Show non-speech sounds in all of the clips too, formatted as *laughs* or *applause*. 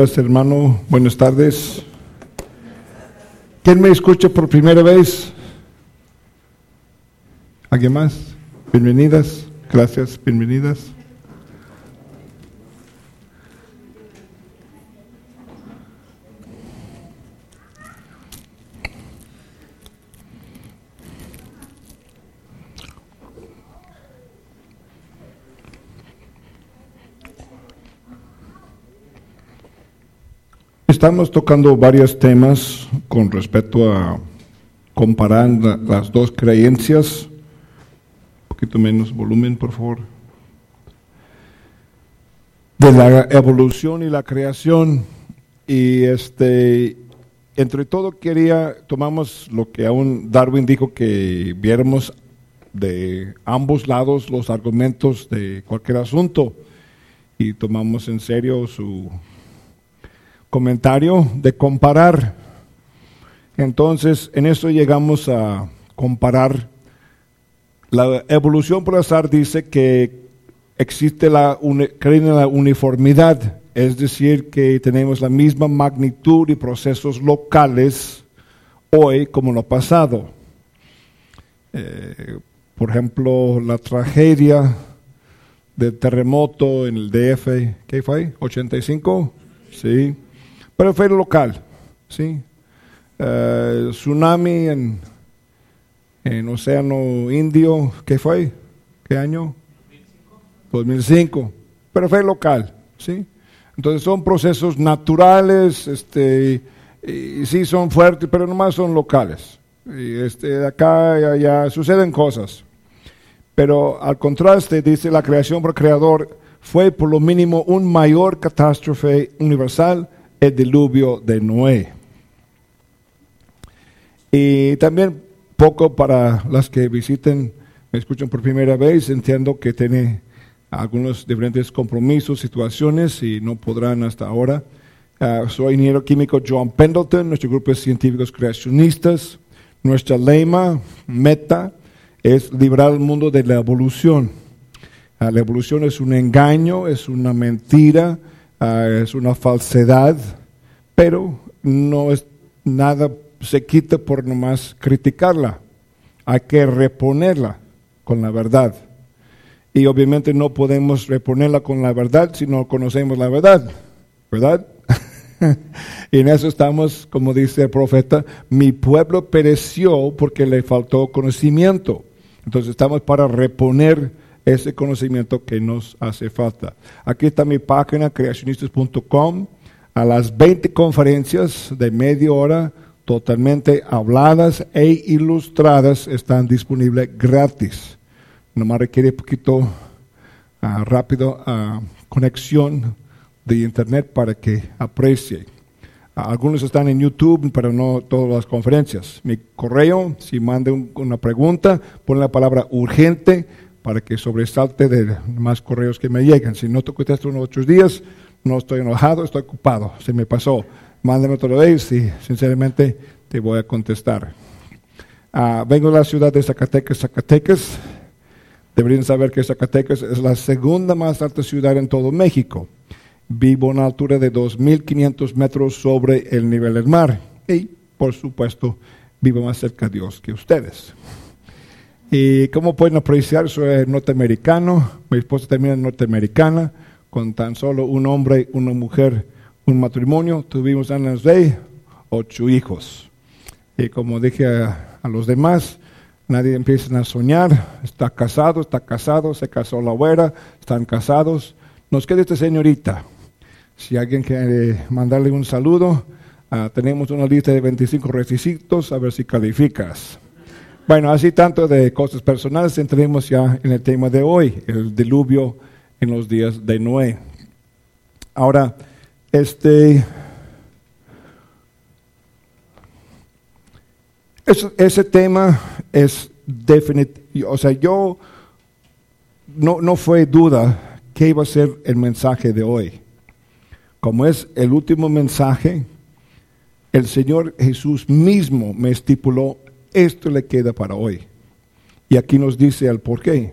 Gracias, hermano. Buenas tardes. ¿Quién me escucha por primera vez? ¿Alguien más? Bienvenidas. Gracias, bienvenidas. Estamos tocando varios temas con respecto a comparar las dos creencias. Un poquito menos volumen, por favor. De la evolución y la creación. Y este, entre todo quería, tomamos lo que aún Darwin dijo que viéramos de ambos lados los argumentos de cualquier asunto y tomamos en serio su comentario de comparar. Entonces, en esto llegamos a comparar. La evolución por azar dice que existe la, la uniformidad, es decir, que tenemos la misma magnitud y procesos locales hoy como lo pasado. Eh, por ejemplo, la tragedia del terremoto en el DF, ¿qué fue? ¿85? Sí pero fue local, ¿sí? Eh, tsunami en, en Océano Indio, ¿qué fue? ¿Qué año? 2005. Pero fue local, ¿sí? Entonces son procesos naturales, este, y, sí son fuertes, pero nomás son locales. Y este, acá ya, ya suceden cosas. Pero al contraste, dice la creación por creador, fue por lo mínimo un mayor catástrofe universal el diluvio de Noé. Y también poco para las que visiten, me escuchan por primera vez, entiendo que tiene algunos diferentes compromisos, situaciones y no podrán hasta ahora. Ah, soy ingeniero químico John Pendleton, nuestro grupo de científicos creacionistas. Nuestra lema, meta, es librar al mundo de la evolución. Ah, la evolución es un engaño, es una mentira, Ah, es una falsedad, pero no es nada se quita por nomás criticarla. Hay que reponerla con la verdad. Y obviamente no podemos reponerla con la verdad si no conocemos la verdad, ¿verdad? *laughs* y en eso estamos, como dice el profeta, mi pueblo pereció porque le faltó conocimiento. Entonces estamos para reponer ese conocimiento que nos hace falta. Aquí está mi página, creacionistas.com. A las 20 conferencias de media hora, totalmente habladas e ilustradas, están disponibles gratis. Nomás requiere un poquito ah, rápido uh, conexión de internet para que aprecie. algunos están en YouTube, pero no todas las conferencias. Mi correo, si mande una pregunta, pone la palabra urgente para que sobresalte de más correos que me llegan. Si no te contesto unos ocho días, no estoy enojado, estoy ocupado, se me pasó. Mándame otra vez y sinceramente te voy a contestar. Ah, vengo de la ciudad de Zacatecas, Zacatecas. Deberían saber que Zacatecas es la segunda más alta ciudad en todo México. Vivo a una altura de 2.500 metros sobre el nivel del mar. Y, por supuesto, vivo más cerca de Dios que ustedes. Y como pueden apreciar, soy norteamericano, mi esposa también es norteamericana, con tan solo un hombre, una mujer, un matrimonio. Tuvimos años de ocho hijos. Y como dije a, los demás, nadie empieza a soñar, está casado, está casado, se casó la abuela, están casados. Nos queda esta señorita. Si alguien quiere mandarle un saludo, ah, tenemos una lista de 25 requisitos, a ver si calificas. Bueno, así tanto de cosas personales, entremos ya en el tema de hoy, el diluvio en los días de Noé. Ahora, este, ese, tema es definitivo, o sea, yo no, no fue duda que iba a ser el mensaje de hoy. Como es el último mensaje, el Señor Jesús mismo me estipuló esto le queda para hoy. Y aquí nos dice el por qué.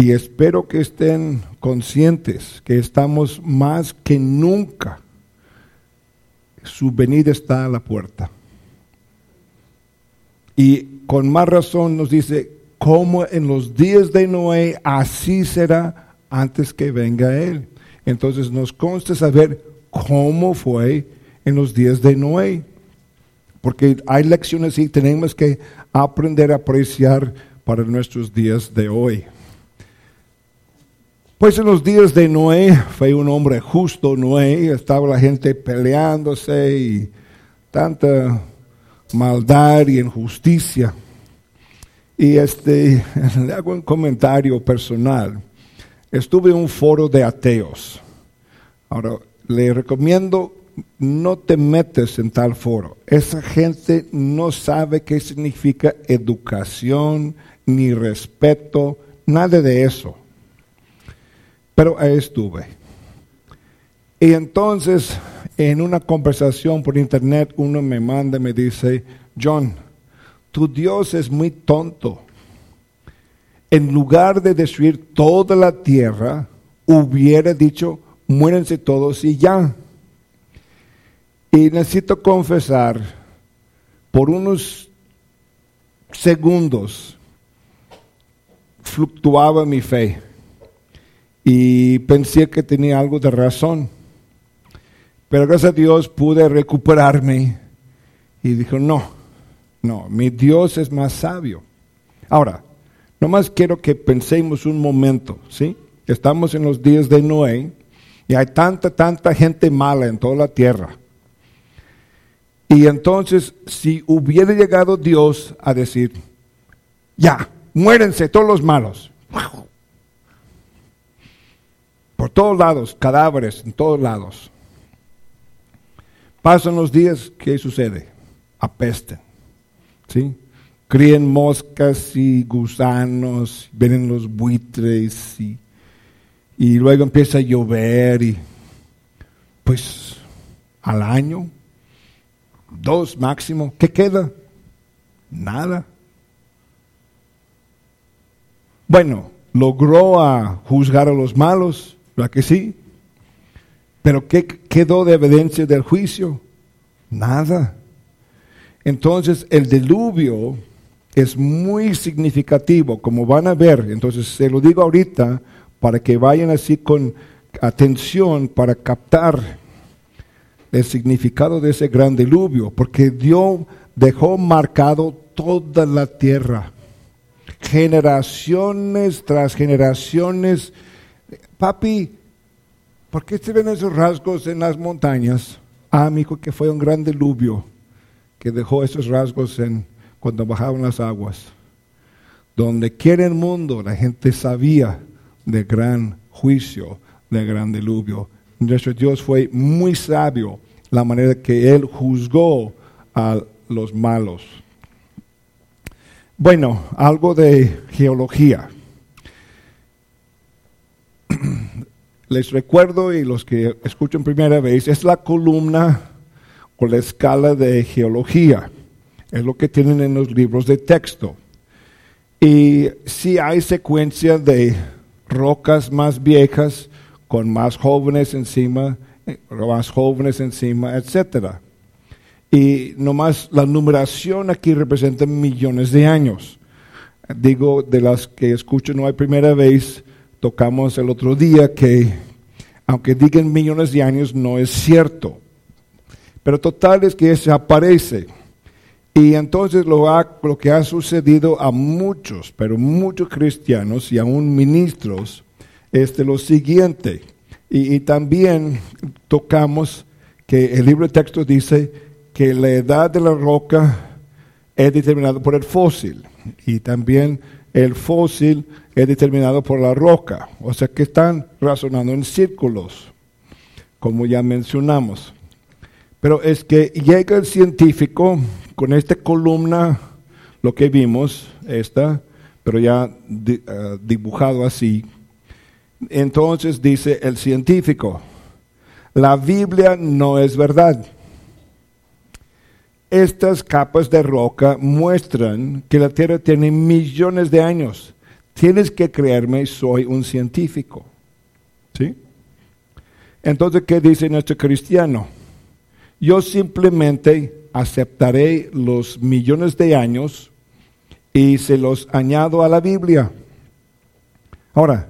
Y espero que estén conscientes que estamos más que nunca. Su venida está a la puerta. Y con más razón nos dice, como en los días de Noé, así será antes que venga Él. Entonces nos consta saber cómo fue en los días de Noé. Porque hay lecciones y tenemos que aprender a apreciar para nuestros días de hoy. Pues en los días de Noé fue un hombre justo, Noé, estaba la gente peleándose y tanta maldad y injusticia. Y este, *laughs* le hago un comentario personal. Estuve en un foro de ateos. Ahora, le recomiendo no te metes en tal foro. Esa gente no sabe qué significa educación, ni respeto, nada de eso. Pero ahí estuve. Y entonces, en una conversación por internet, uno me manda y me dice, John, tu Dios es muy tonto. En lugar de destruir toda la tierra, hubiera dicho, muérense todos y ya. Y necesito confesar, por unos segundos fluctuaba mi fe y pensé que tenía algo de razón. Pero gracias a Dios pude recuperarme y dijo, no, no, mi Dios es más sabio. Ahora, nomás quiero que pensemos un momento, ¿sí? Estamos en los días de Noé y hay tanta, tanta gente mala en toda la tierra. Y entonces, si hubiera llegado Dios a decir, ya, muérense todos los malos, por todos lados, cadáveres en todos lados. Pasan los días, ¿qué sucede? Apesten. ¿Sí? Críen moscas y gusanos, vienen los buitres y, y luego empieza a llover y pues al año, dos máximo, ¿qué queda? Nada. Bueno, logró a juzgar a los malos, que sí? Pero ¿qué quedó de evidencia del juicio? Nada. Entonces el diluvio es muy significativo, como van a ver. Entonces se lo digo ahorita para que vayan así con atención para captar el significado de ese gran diluvio, porque Dios dejó marcado toda la tierra, generaciones tras generaciones papi, ¿por qué se ven esos rasgos en las montañas? Ah, amigo, que fue un gran diluvio que dejó esos rasgos en, cuando bajaban las aguas. Donde quiera el mundo, la gente sabía del gran juicio, del gran diluvio. Nuestro Dios fue muy sabio la manera que Él juzgó a los malos. Bueno, algo de geología. Les recuerdo y los que escuchan primera vez, es la columna o la escala de geología. Es lo que tienen en los libros de texto. Y si hay secuencia de rocas más viejas con más jóvenes encima, eh, más jóvenes encima, etc. Y nomás la numeración aquí representa millones de años. Digo, de las que escucho no hay primera vez, tocamos el otro día que, aunque digan millones de años, no es cierto. Pero total es que se aparece. Y entonces lo, lo que ha sucedido a muchos, pero muchos cristianos y aún ministros, es de lo siguiente. Y, y, también tocamos que el libro de texto dice que la edad de la roca es determinada por el fósil. Y también el fósil es determinado por la roca. O sea que están razonando en círculos. como ya mencionamos. Pero es que llega el científico con esta columna, lo que vimos, esta, pero ya eh, dibujado así. Entonces dice el científico, la Biblia no es verdad. Estas capas de roca muestran que la Tierra tiene millones de años. Tienes que creerme, soy un científico. ¿Sí? Entonces, ¿qué dice nuestro cristiano? Yo simplemente aceptaré los millones de años y se los añado a la Biblia. Ahora,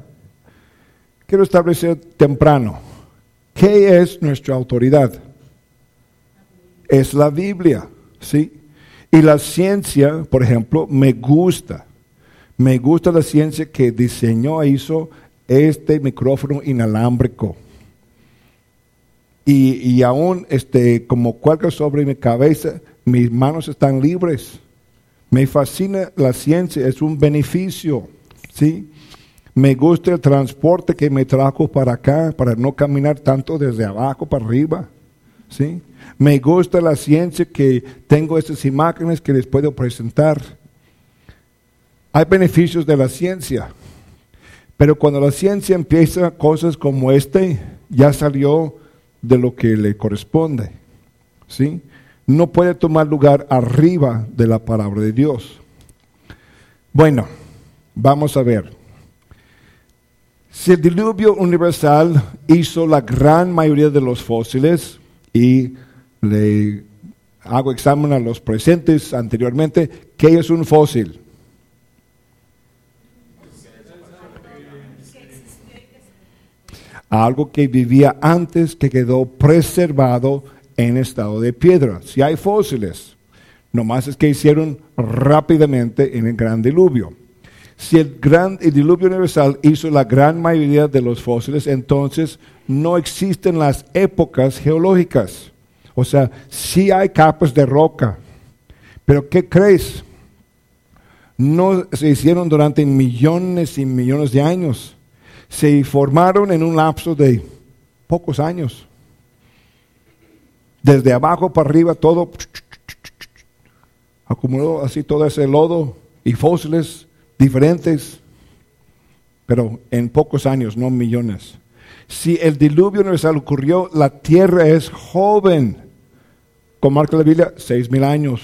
quiero establecer temprano, ¿qué es nuestra autoridad? Es la Biblia, ¿sí? Y la ciencia, por ejemplo, me gusta. Me gusta la ciencia que diseñó e hizo este micrófono inalámbrico. Y, y aún este, como cuelga sobre mi cabeza, mis manos están libres. Me fascina la ciencia, es un beneficio. ¿sí? Me gusta el transporte que me trajo para acá, para no caminar tanto desde abajo para arriba. ¿sí? Me gusta la ciencia que tengo estas imágenes que les puedo presentar. Hay beneficios de la ciencia, pero cuando la ciencia empieza cosas como este, ya salió de lo que le corresponde. ¿Sí? No puede tomar lugar arriba de la palabra de Dios. Bueno, vamos a ver. Si el diluvio universal hizo la gran mayoría de los fósiles y le hago examen a los presentes anteriormente, ¿qué es un fósil? algo que vivía antes que quedó preservado en estado de piedra. Si hay fósiles, nomás es que hicieron rápidamente en el gran diluvio. Si el gran diluvio universal hizo la gran mayoría de los fósiles, entonces no existen las épocas geológicas. O sea, sí hay capas de roca, pero ¿qué crees? No se hicieron durante millones y millones de años se formaron en un lapso de pocos años. Desde abajo para arriba todo acumuló así todo ese lodo y fósiles diferentes, pero en pocos años, no millones. Si el diluvio universal ocurrió, la tierra es joven. Con marca la Biblia, seis mil años.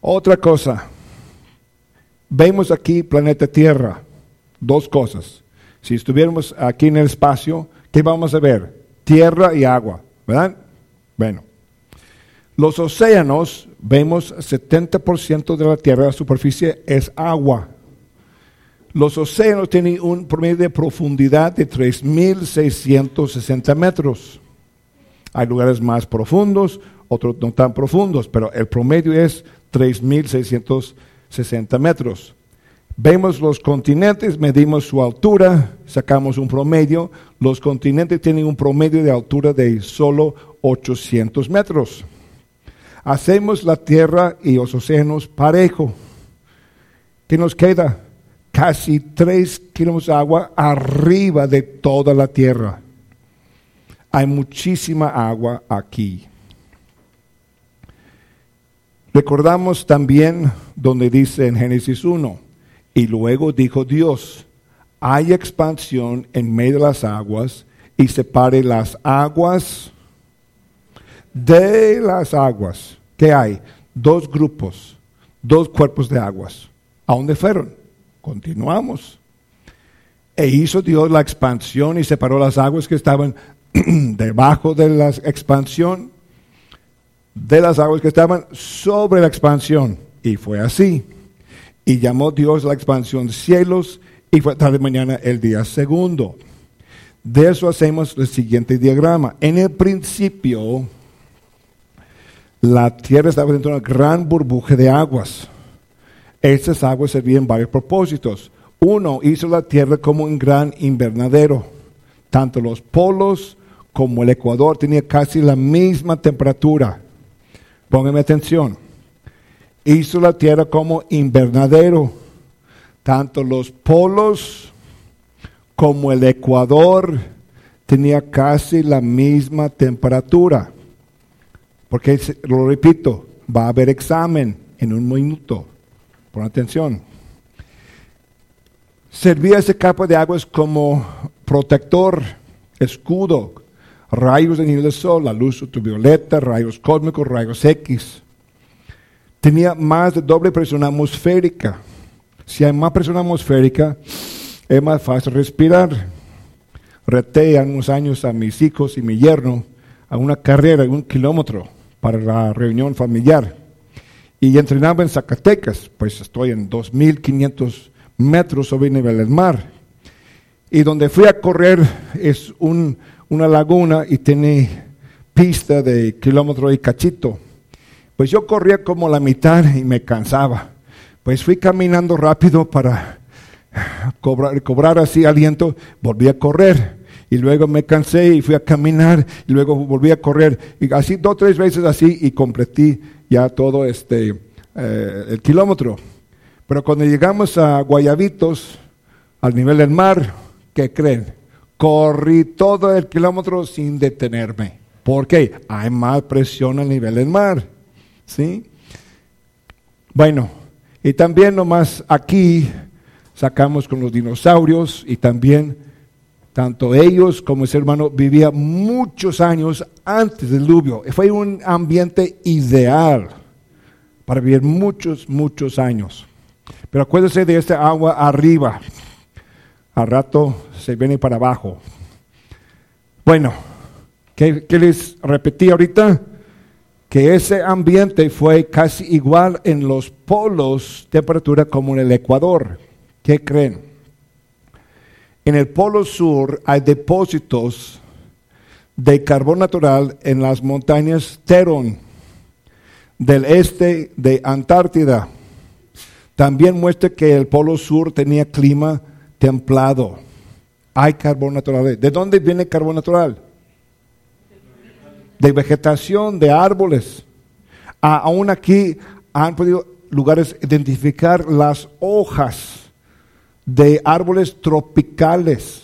Otra cosa, vemos aquí planeta Tierra dos cosas. Si estuviéramos aquí en el espacio, ¿qué vamos a ver? Tierra y agua, ¿verdad? Bueno, los océanos, vemos 70% de la Tierra, la superficie es agua. Los océanos tienen un promedio de profundidad de 3.660 metros. Hay lugares más profundos, otros no tan profundos, pero el promedio es 3.660 metros. Vemos los continentes, medimos su altura, sacamos un promedio. Los continentes tienen un promedio de altura de solo 800 metros. Hacemos la tierra y los océanos parejo. ¿Qué nos queda? Casi 3 kilómetros de agua arriba de toda la tierra. Hay muchísima agua aquí. Recordamos también donde dice en Génesis 1, y luego dijo Dios, hay expansión en medio de las aguas y separe las aguas de las aguas. ¿Qué hay? Dos grupos, dos cuerpos de aguas. ¿A dónde fueron? Continuamos. E hizo Dios la expansión y separó las aguas que estaban *clears throat* debajo de la expansión de las aguas que estaban sobre la expansión. Y fue así. Y llamó Dios la expansión cielos y fue tarde mañana el día segundo. De eso hacemos el siguiente diagrama. En el principio, la tierra estaba dentro de una gran burbuja de aguas. Estas aguas servían varios propósitos. Uno, hizo la tierra como un gran invernadero. Tanto los polos como el ecuador tenían casi la misma temperatura. Pónganme atención hizo la tierra como invernadero. Tanto los polos como el ecuador tenía casi la misma temperatura. Porque, lo repito, va a haber examen en un minuto. Pon atención. Servía ese capa de aguas como protector, escudo, rayos de nivel del sol, la luz ultravioleta, rayos cósmicos, rayos X. Tenía más de doble presión atmosférica. Si hay más presión atmosférica, es más fácil respirar. Reté unos años a mis hijos y mi yerno a una carrera de un kilómetro para la reunión familiar. Y entrenaba en Zacatecas, pues estoy en 2.500 metros sobre el nivel del mar. Y donde fui a correr es una laguna y tiene pista de kilómetro y cachito. Pues yo corría como la mitad y me cansaba. Pues fui caminando rápido para cobrar, cobrar así aliento, volví a correr. Y luego me cansé y fui a caminar y luego volví a correr. Y así dos tres veces así y completé ya todo este, eh, el kilómetro. Pero cuando llegamos a Guayabitos, al nivel del mar, ¿qué creen? Corrí todo el kilómetro sin detenerme. ¿Por qué? Hay más presión al nivel del mar. ¿Sí? Bueno, y también nomás aquí sacamos con los dinosaurios y también tanto ellos como ese hermano vivían muchos años antes del diluvio. Fue un ambiente ideal para vivir muchos, muchos años. Pero acuérdense de esta agua arriba. Al rato se viene para abajo. Bueno, ¿qué, les repetí ahorita? Que ese ambiente fue casi igual en los polos temperatura como en el Ecuador. ¿Qué creen? En el polo sur hay depósitos de carbón natural en las montañas Teron del este de Antártida también muestra que el Polo Sur tenía clima templado. Hay carbón natural. ¿De dónde viene carbón natural? De vegetación, de árboles. aún aquí han podido lugares identificar las hojas de árboles tropicales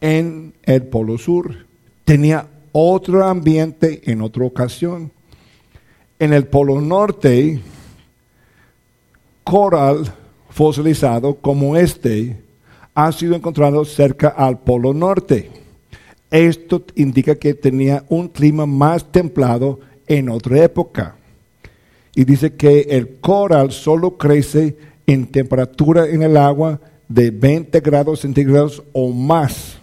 en el Polo Sur. Tenía otro ambiente en otra ocasión. En el Polo Norte coral fosilizado como este ha sido encontrado cerca al Polo Norte. Esto indica que tenía un clima más templado en otra época. Y dice que el coral solo crece en temperatura en el agua de 20 grados centígrados o más.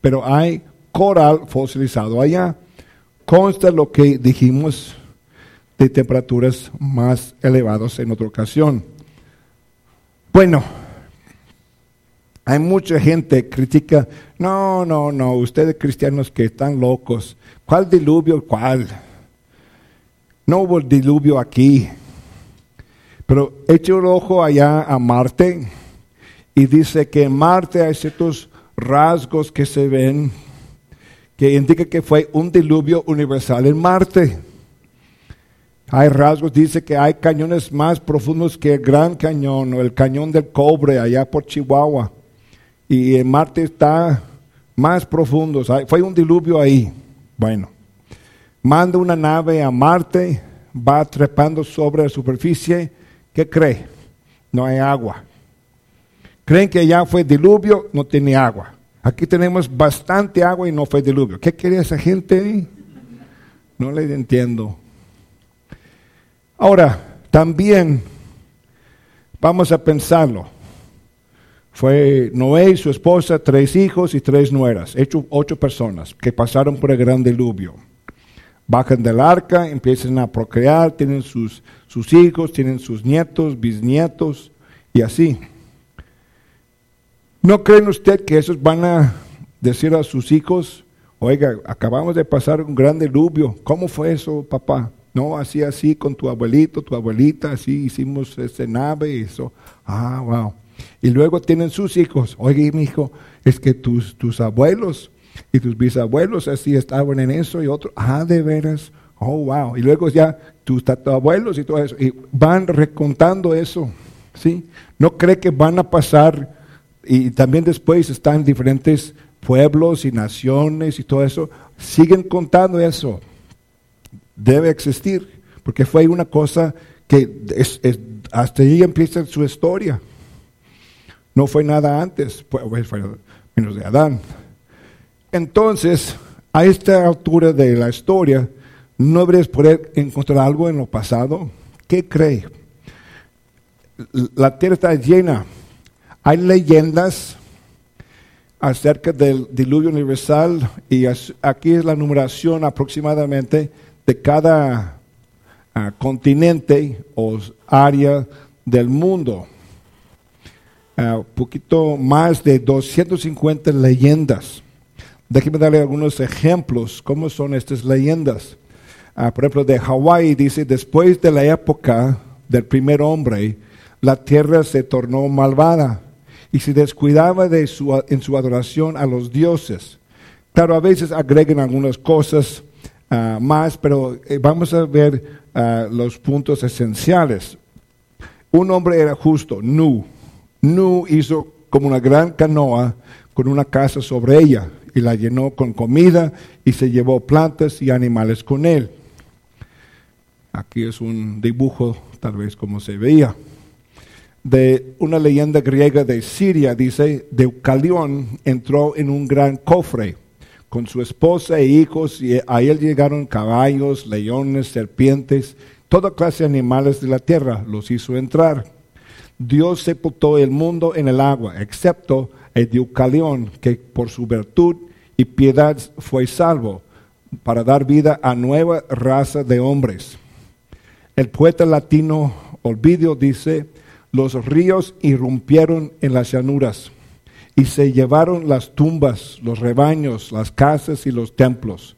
Pero hay coral fosilizado allá. Consta lo que dijimos de temperaturas más elevadas en otra ocasión. Bueno, hay mucha gente que critica, no, no, no, ustedes cristianos que están locos, ¿cuál diluvio? ¿Cuál? No hubo diluvio aquí. Pero eche un ojo allá a Marte y dice que en Marte hay ciertos rasgos que se ven que indican que fue un diluvio universal en Marte. Hay rasgos, dice que hay cañones más profundos que el Gran Cañón o el Cañón del Cobre allá por Chihuahua. Y en Marte está más profundo. Fue un diluvio ahí. Bueno, manda una nave a Marte, va trepando sobre la superficie. ¿Qué cree? No hay agua. Creen que ya fue diluvio, no tiene agua. Aquí tenemos bastante agua y no fue diluvio. ¿Qué quiere esa gente? No le entiendo. Ahora, también vamos a pensarlo. Fue Noé y su esposa, tres hijos y tres nueras, hecho ocho personas que pasaron por el gran diluvio. Bajan del arca, empiezan a procrear, tienen sus, sus hijos, tienen sus nietos, bisnietos y así. ¿No creen usted que esos van a decir a sus hijos, oiga, acabamos de pasar un gran diluvio, ¿cómo fue eso, papá? No, así, así, con tu abuelito, tu abuelita, así hicimos ese nave, eso. Ah, wow. Y luego tienen sus hijos. Oye, mi hijo, es que tus, tus abuelos y tus bisabuelos así estaban en eso y otro. Ah, de veras. Oh, wow. Y luego ya tus abuelos y todo eso. Y van recontando eso. ¿Sí? No cree que van a pasar y también después están diferentes pueblos y naciones y todo eso, siguen contando eso. Debe existir, porque fue una cosa que hasta ahí empieza su historia. No fue nada antes, fue, menos de Adán. Entonces, a esta altura de la historia, ¿no deberías poder encontrar algo en lo pasado? ¿Qué cree? La tierra está llena. Hay leyendas acerca del diluvio universal y aquí es la numeración aproximadamente de cada ah, continente o área del mundo. Un ah, poquito más de 250 leyendas. Déjeme darle algunos ejemplos. ¿Cómo son estas leyendas? Ah, por ejemplo, de Hawái dice, después de la época del primer hombre, la tierra se tornó malvada y se descuidaba de su, en su adoración a los dioses. Claro, a veces agregan algunas cosas ah, más, pero eh, vamos a ver ah, los puntos esenciales. Un hombre era justo, Nu. Nu hizo como una gran canoa con una casa sobre ella y la llenó con comida y se llevó plantas y animales con él. Aquí es un dibujo, tal vez como se veía, de una leyenda griega de Siria, dice, Deucalión entró en un gran cofre con su esposa e hijos y a él llegaron caballos, leones, serpientes, toda clase de animales de la tierra, los hizo entrar. Dios sepultó el mundo en el agua, excepto Deucalión, que por su virtud y piedad fue salvo, para dar vida a nueva raza de hombres. El poeta latino Olvidio dice, los ríos irrumpieron en las llanuras y se llevaron las tumbas, los rebaños, las casas y los templos.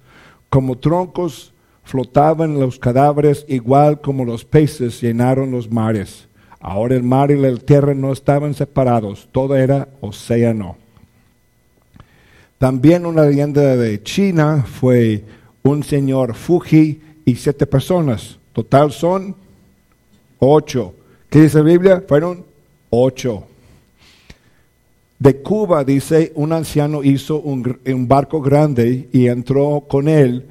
Como troncos flotaban los cadáveres igual como los peces llenaron los mares. Ahora el mar y la tierra no estaban separados, todo era océano. También una leyenda de China fue un señor Fuji y siete personas. Total son ocho. ¿Qué dice la Biblia? Fueron ocho. De Cuba dice, un anciano hizo un, barco grande y entró con él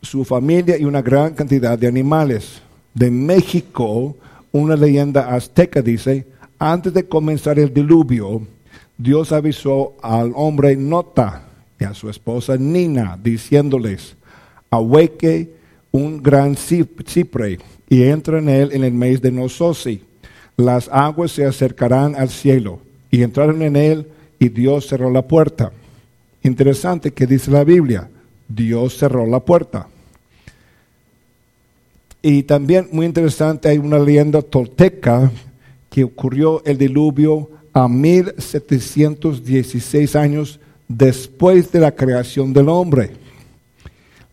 su familia y una gran cantidad de animales. De México, una leyenda azteca dice, antes de comenzar el diluvio, Dios avisó al hombre Nota y a su esposa Nina, diciéndoles, ahueque un gran cipre y entra en él en el mes de Nososi. Las aguas se acercarán al cielo y entraron en él y Dios cerró la puerta. Interesante que dice la Biblia, Dios cerró la puerta. Y también muy interesante, hay una leyenda tolteca que ocurrió el diluvio a 1716 años después de la creación del hombre.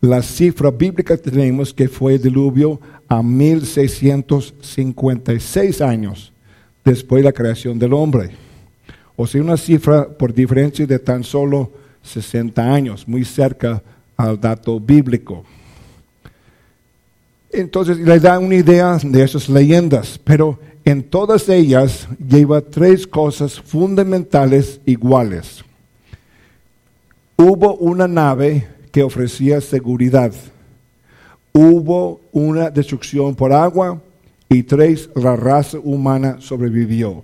La cifra bíblica tenemos que fue el diluvio a 1656 años después de la creación del hombre. O sea, una cifra por diferencia de tan solo 60 años, muy cerca al dato bíblico. Entonces le da una idea de esas leyendas, pero en todas ellas lleva tres cosas fundamentales iguales. Hubo una nave que ofrecía seguridad. Hubo una destrucción por agua y tres, la raza humana sobrevivió.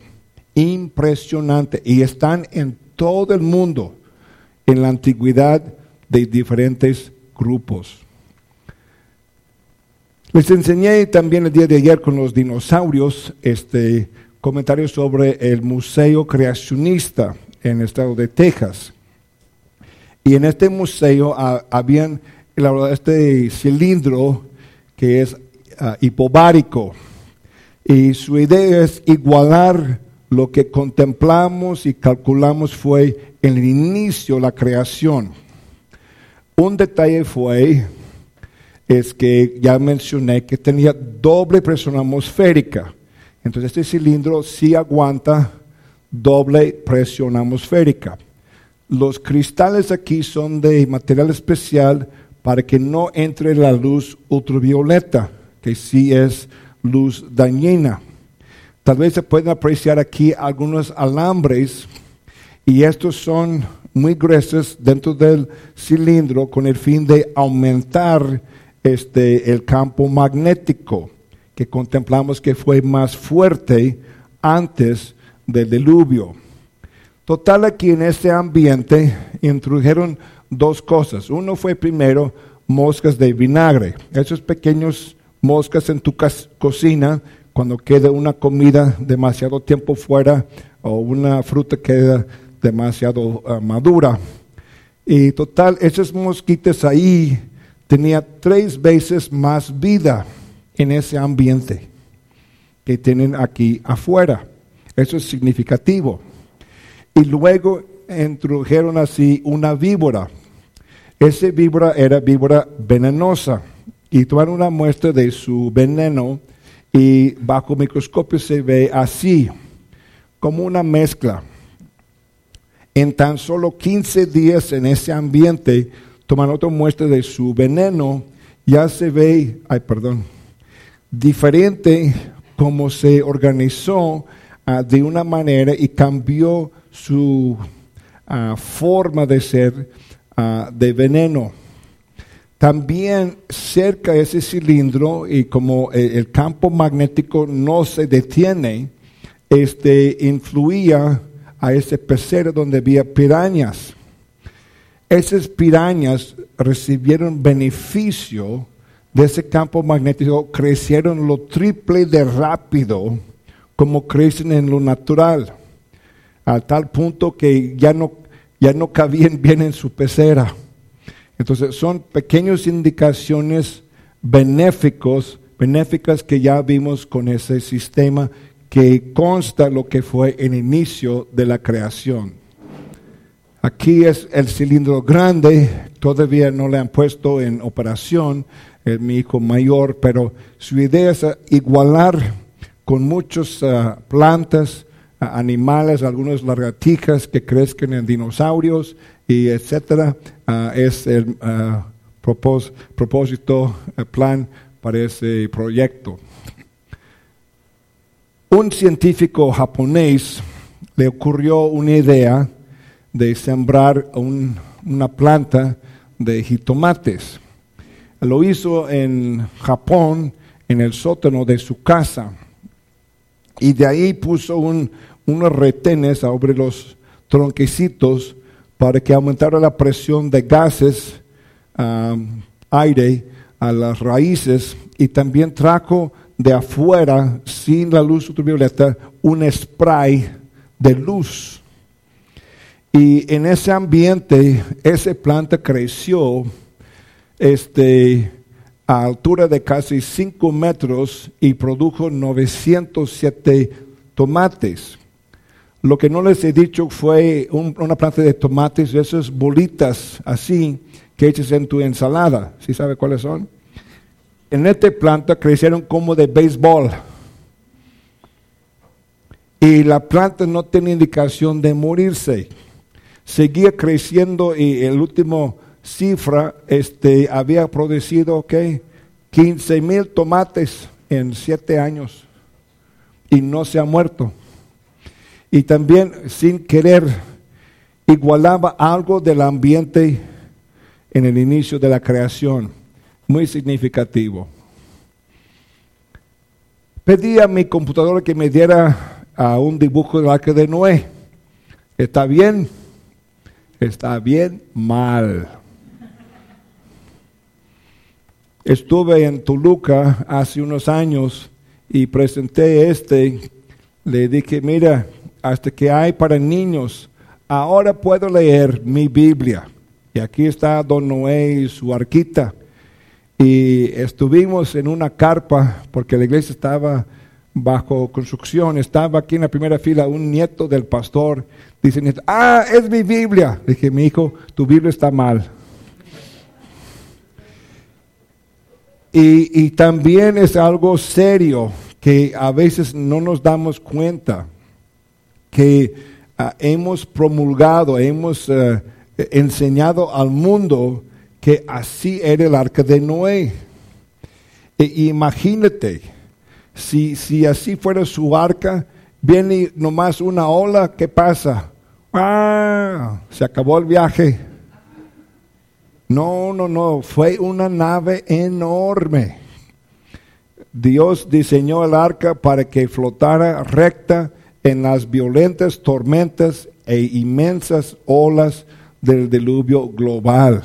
Impresionante. Y están en todo el mundo, en la antigüedad de diferentes grupos. Les enseñé también el día de ayer con los dinosaurios este comentario sobre el Museo Creacionista en el estado de Texas. Y en este museo ah, habían elaborado este cilindro que es uh, hipobárico. Y su idea es igualar lo que contemplamos y calculamos fue el inicio, la creación. Un detalle fue es que ya mencioné que tenía doble presión atmosférica. Entonces este cilindro sí aguanta doble presión atmosférica. Los cristales aquí son de material especial para que no entre la luz ultravioleta, que sí es luz dañina. Tal vez se pueden apreciar aquí algunos alambres y estos son muy gruesas dentro del cilindro con el fin de aumentar este, el campo magnético que contemplamos que fue más fuerte antes del diluvio. Total, aquí en este ambiente introdujeron dos cosas. Uno fue primero moscas de vinagre. Esos pequeños moscas en tu cocina, cuando queda una comida demasiado tiempo fuera o una fruta queda demasiado ah, madura. Y total, esos mosquitos ahí tenía tres veces más vida en ese ambiente que tienen aquí afuera. Eso es significativo. Y luego introdujeron así una víbora. Esa víbora era víbora venenosa y tomaron una muestra de su veneno y bajo microscopio se ve así, como una mezcla. En tan solo 15 días en ese ambiente, toman otra muestra de su veneno, ya se ve, ay, perdón, diferente como se organizó ah, de una manera y cambió su ah, forma de ser ah, de veneno. También cerca de ese cilindro y como el, campo magnético no se detiene, este influía a ese pecero donde había pirañas. Esas pirañas recibieron beneficio de ese campo magnético, crecieron lo triple de rápido como crecen en lo natural, a tal punto que ya no, ya no cabían bien en su pecera. Entonces son pequeñas indicaciones benéficos, benéficas que ya vimos con ese sistema que consta lo que fue el inicio de la creación. Aquí es el cilindro grande, todavía no le han puesto en operación, es mi hijo mayor, pero su idea es igualar con muchas ah, plantas, animales, algunas lagartijas que crezcan en dinosaurios y etcétera. Ah, es el propósito, el plan para ese proyecto. Un científico japonés le ocurrió una idea de sembrar una planta de jitomates. Lo hizo en Japón, en el sótano de su casa. Y de ahí puso unos retenes sobre los tronquecitos para que aumentara la presión de gases, aire a las raíces y también trajo de afuera, sin la luz ultravioleta, un spray de luz. Y en ese ambiente, esa planta creció este, a altura de casi 5 metros y produjo 907 tomates. Lo que no les he dicho fue una planta de tomates, esas bolitas así que echas en tu ensalada. ¿Sí sabe cuáles son? En esta planta crecieron como de béisbol. Y la planta no tenía indicación de morirse. Seguía creciendo y el último cifra este, había producido ¿qué? 15 mil tomates en siete años y no se ha muerto. Y también sin querer igualaba algo del ambiente en el inicio de la creación muy significativo. Pedí a mi computadora que me diera a un dibujo del arca de Noé. ¿Está bien? Está bien, mal. Estuve en Toluca hace unos años y presenté este. Le dije, mira, hasta que hay para niños, ahora puedo leer mi Biblia. Y aquí está Don Noé y su arquita y estuvimos en una carpa porque la iglesia estaba bajo construcción, estaba aquí en la primera fila un nieto del pastor, dice, ah, es mi Biblia. dije, mi hijo, tu Biblia está mal. Y, también es algo serio que a veces no nos damos cuenta que ah, hemos promulgado, hemos eh, enseñado al mundo que así era el arca de Noé. E imagínate, si, si así fuera su arca, viene nomás una ola, ¿qué pasa? Ah, se acabó el viaje. No, no, no, fue una nave enorme. Dios diseñó el arca para que flotara recta en las violentas tormentas e inmensas olas del diluvio global.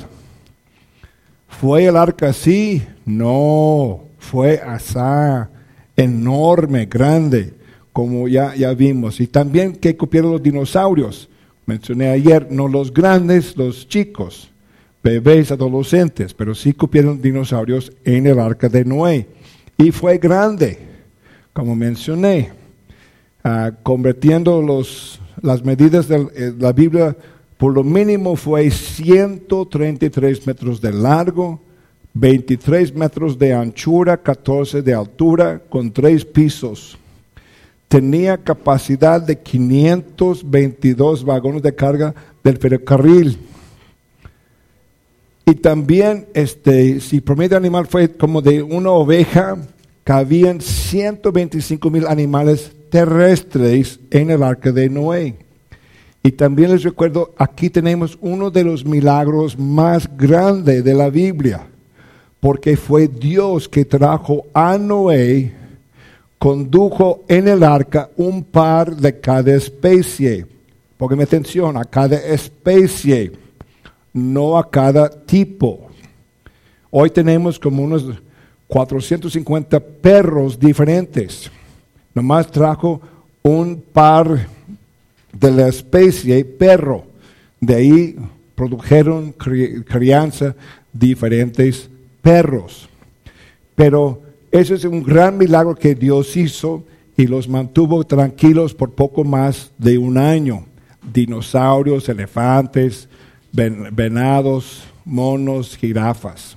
¿Fue el arca así? No, fue asá, enorme, grande, como ya, ya vimos. Y también que cupieron los dinosaurios. Mencioné ayer, no los grandes, los chicos, bebés, adolescentes, pero sí cupieron dinosaurios en el arca de Noé. Y fue grande, como mencioné, ah, convirtiendo los, las medidas de eh, la Biblia por lo mínimo fue 133 metros de largo, 23 metros de anchura, 14 de altura, con tres pisos. Tenía capacidad de 522 vagones de carga del ferrocarril. Y también, este, si promedio animal fue como de una oveja, cabían 125 mil animales terrestres en el arca de Noé. Y también les recuerdo, aquí tenemos uno de los milagros más grandes de la Biblia, porque fue Dios que trajo a Noé, condujo en el arca un par de cada especie. Póngame atención, a cada especie, no a cada tipo. Hoy tenemos como unos 450 perros diferentes. Nomás trajo un par de la especie perro. De ahí produjeron crianza diferentes perros. Pero ese es un gran milagro que Dios hizo y los mantuvo tranquilos por poco más de un año. Dinosaurios, elefantes, venados, monos, jirafas.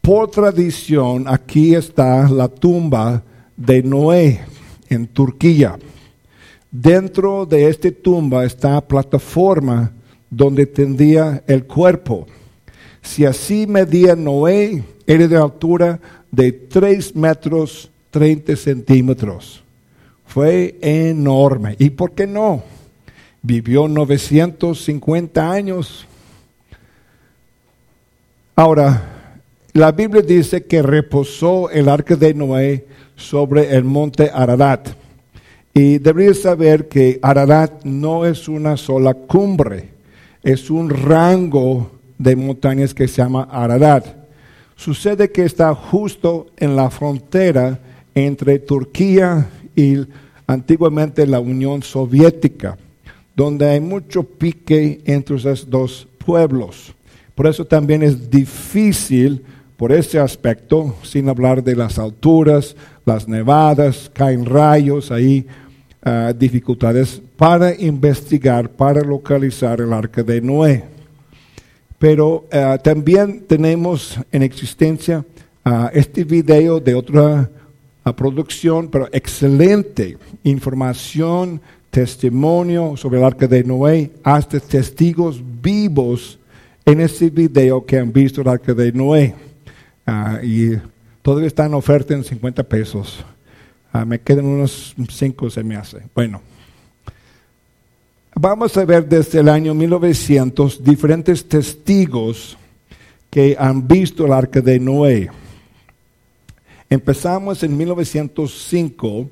Por tradición, aquí está la tumba de Noé en Turquía. Dentro de esta tumba está plataforma donde tendía el cuerpo. Si así medía Noé, era de altura de 3 metros 30 centímetros. Fue enorme. ¿Y por qué no? Vivió 950 años. Ahora, la Biblia dice que reposó el arca de Noé sobre el monte Ararat. Y deberías saber que Ararat no es una sola cumbre, es un rango de montañas que se llama Ararat. Sucede que está justo en la frontera entre Turquía y antiguamente la Unión Soviética, donde hay mucho pique entre esos dos pueblos. Por eso también es difícil por ese aspecto, sin hablar de las alturas, las nevadas, caen rayos ahí, ah, dificultades para investigar, para localizar el arca de Noé. Pero ah, también tenemos en existencia ah, este video de otra producción, pero excelente información, testimonio sobre el arca de Noé, hasta testigos vivos en ese video que han visto el arca de Noé. Ah, y todavía está en oferta en 50 pesos. Ah, me quedan unos 5, se me hace. Bueno, vamos a ver desde el año 1900 diferentes testigos que han visto el arca de Noé. Empezamos en 1905.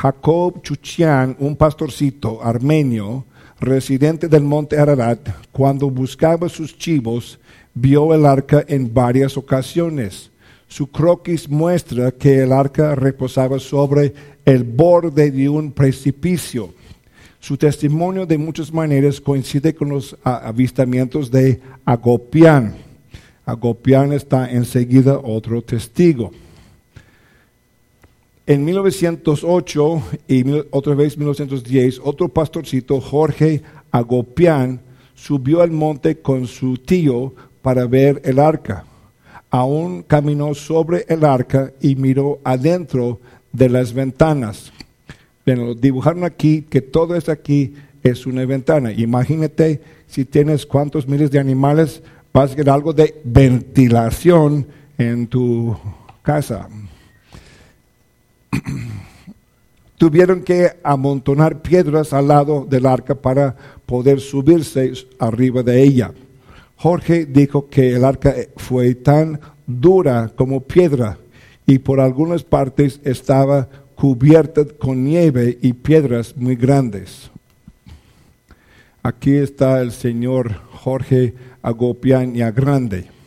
Jacob Chuchian, un pastorcito armenio, residente del monte Ararat, cuando buscaba sus chivos, vio el arca en varias ocasiones. Su croquis muestra que el arca reposaba sobre el borde de un precipicio. Su testimonio de muchas maneras coincide con los avistamientos de Agopián. Agopián está enseguida otro testigo. En 1908 y otra vez 1910, otro pastorcito, Jorge Agopián, subió al monte con su tío para ver el arca. Aún caminó sobre el arca y miró adentro de las ventanas. Bueno, dibujaron aquí que todo es aquí es una ventana. Imagínate si tienes cuántos miles de animales, vas a ver algo de ventilación en tu casa. *clears throat* tuvieron que amontonar piedras al lado del arca para poder subirse arriba de ella. Jorge dijo que el arca fue tan dura como piedra y por algunas partes estaba cubierta con nieve y piedras muy grandes. Aquí está el señor Jorge Agopian Grande.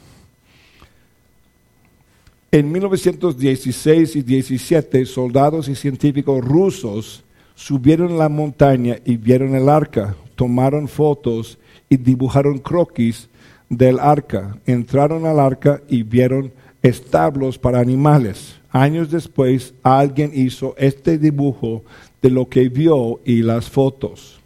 En 1916 y 17, soldados y científicos rusos subieron la montaña y vieron el arca, tomaron fotos y dibujaron croquis del arca. Entraron al arca y vieron establos para animales. Años después, alguien hizo este dibujo de lo que vio y las fotos.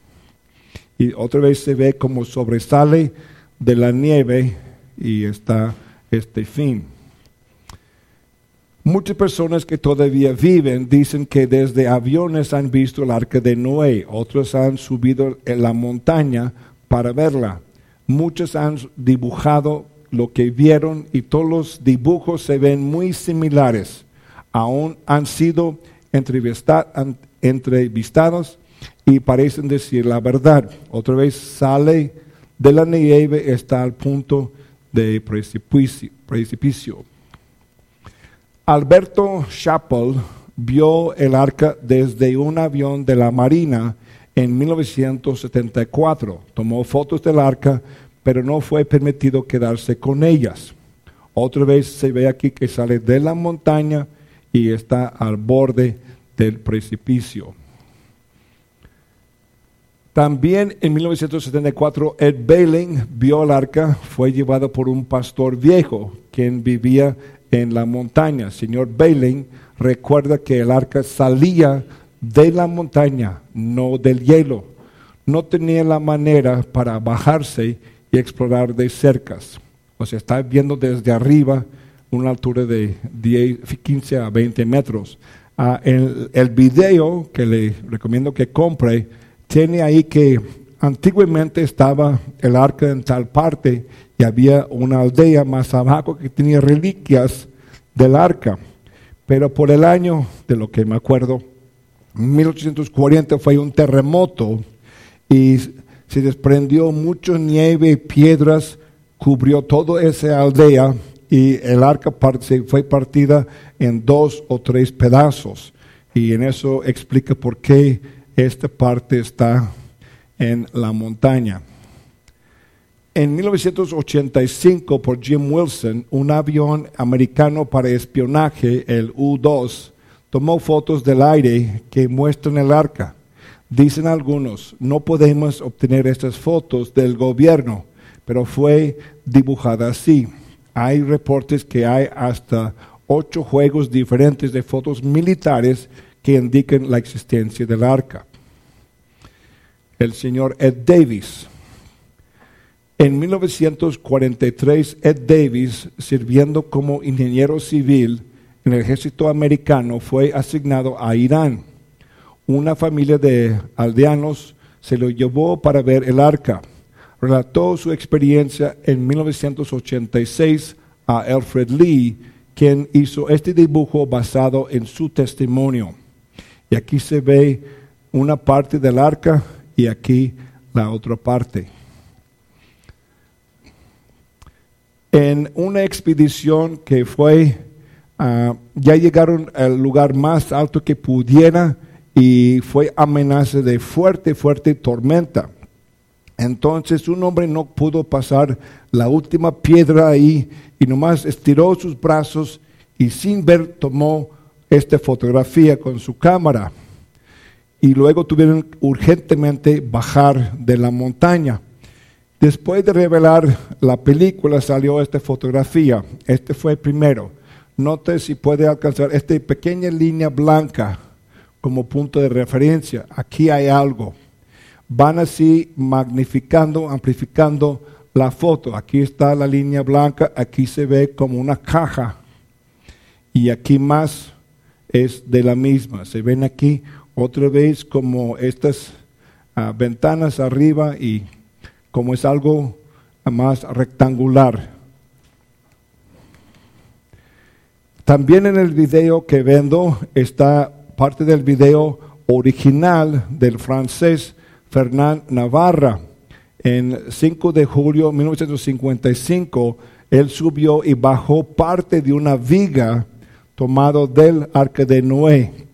Y otra vez se ve como sobresale de la nieve y está este fin. Muchas personas que todavía viven dicen que desde aviones han visto el arca de Noé, otros han subido en la montaña para verla. Muchos han dibujado lo que vieron y todos los dibujos se ven muy similares. Aún han sido entrevistados y parecen decir la verdad. Otra vez sale de la nieve, está al punto de precipicio. Alberto Chappell vio el arca desde un avión de la Marina en 1974. Tomó fotos del arca, pero no fue permitido quedarse con ellas. Otra vez se ve aquí que sale de la montaña y está al borde del precipicio. También en 1974 Ed Bailing vio el arca, fue llevado por un pastor viejo quien vivía en la montaña. Señor Bailing recuerda que el arca salía de la montaña, no del hielo. No tenía la manera para bajarse y explorar de cercas. O sea, está viendo desde arriba una altura de 10, 15 a 20 metros. Ah, el, el video que le recomiendo que compre tiene ahí que antiguamente estaba el arca en tal parte y había una aldea más abajo que tenía reliquias del arca. Pero por el año, de lo que me acuerdo, 1840 fue un terremoto y se desprendió mucha nieve y piedras, cubrió toda esa aldea y el arca fue partida en dos o tres pedazos. Y en eso explica por qué esta parte está en la montaña. En 1985, por Jim Wilson, un avión americano para espionaje, el U-2, tomó fotos del aire que muestran el arca. Dicen algunos, no podemos obtener estas fotos del gobierno, pero fue dibujada así. Hay reportes que hay hasta ocho juegos diferentes de fotos militares que indican la existencia del arca. El señor Ed Davis, en 1943, Ed Davis, sirviendo como ingeniero civil en el ejército americano, fue asignado a Irán. Una familia de aldeanos se lo llevó para ver el arca. Relató su experiencia en 1986 a Alfred Lee, quien hizo este dibujo basado en su testimonio. Y aquí se ve una parte del arca y aquí la otra parte. en una expedición que fue, ah, ya llegaron al lugar más alto que pudiera y fue amenaza de fuerte, fuerte tormenta. Entonces un hombre no pudo pasar la última piedra ahí y nomás estiró sus brazos y sin ver tomó esta fotografía con su cámara. Y luego tuvieron urgentemente bajar de la montaña. Después de revelar la película salió esta fotografía. Este fue el primero. Note si puede alcanzar esta pequeña línea blanca como punto de referencia. Aquí hay algo. Van así magnificando, amplificando la foto. Aquí está la línea blanca, aquí se ve como una caja. Y aquí más es de la misma. Se ven aquí otra vez como estas ah, ventanas arriba y como es algo más rectangular. También en el video que vendo está parte del video original del francés Fernand Navarra. En 5 de julio de 1955, él subió y bajó parte de una viga tomado del arca de Noé.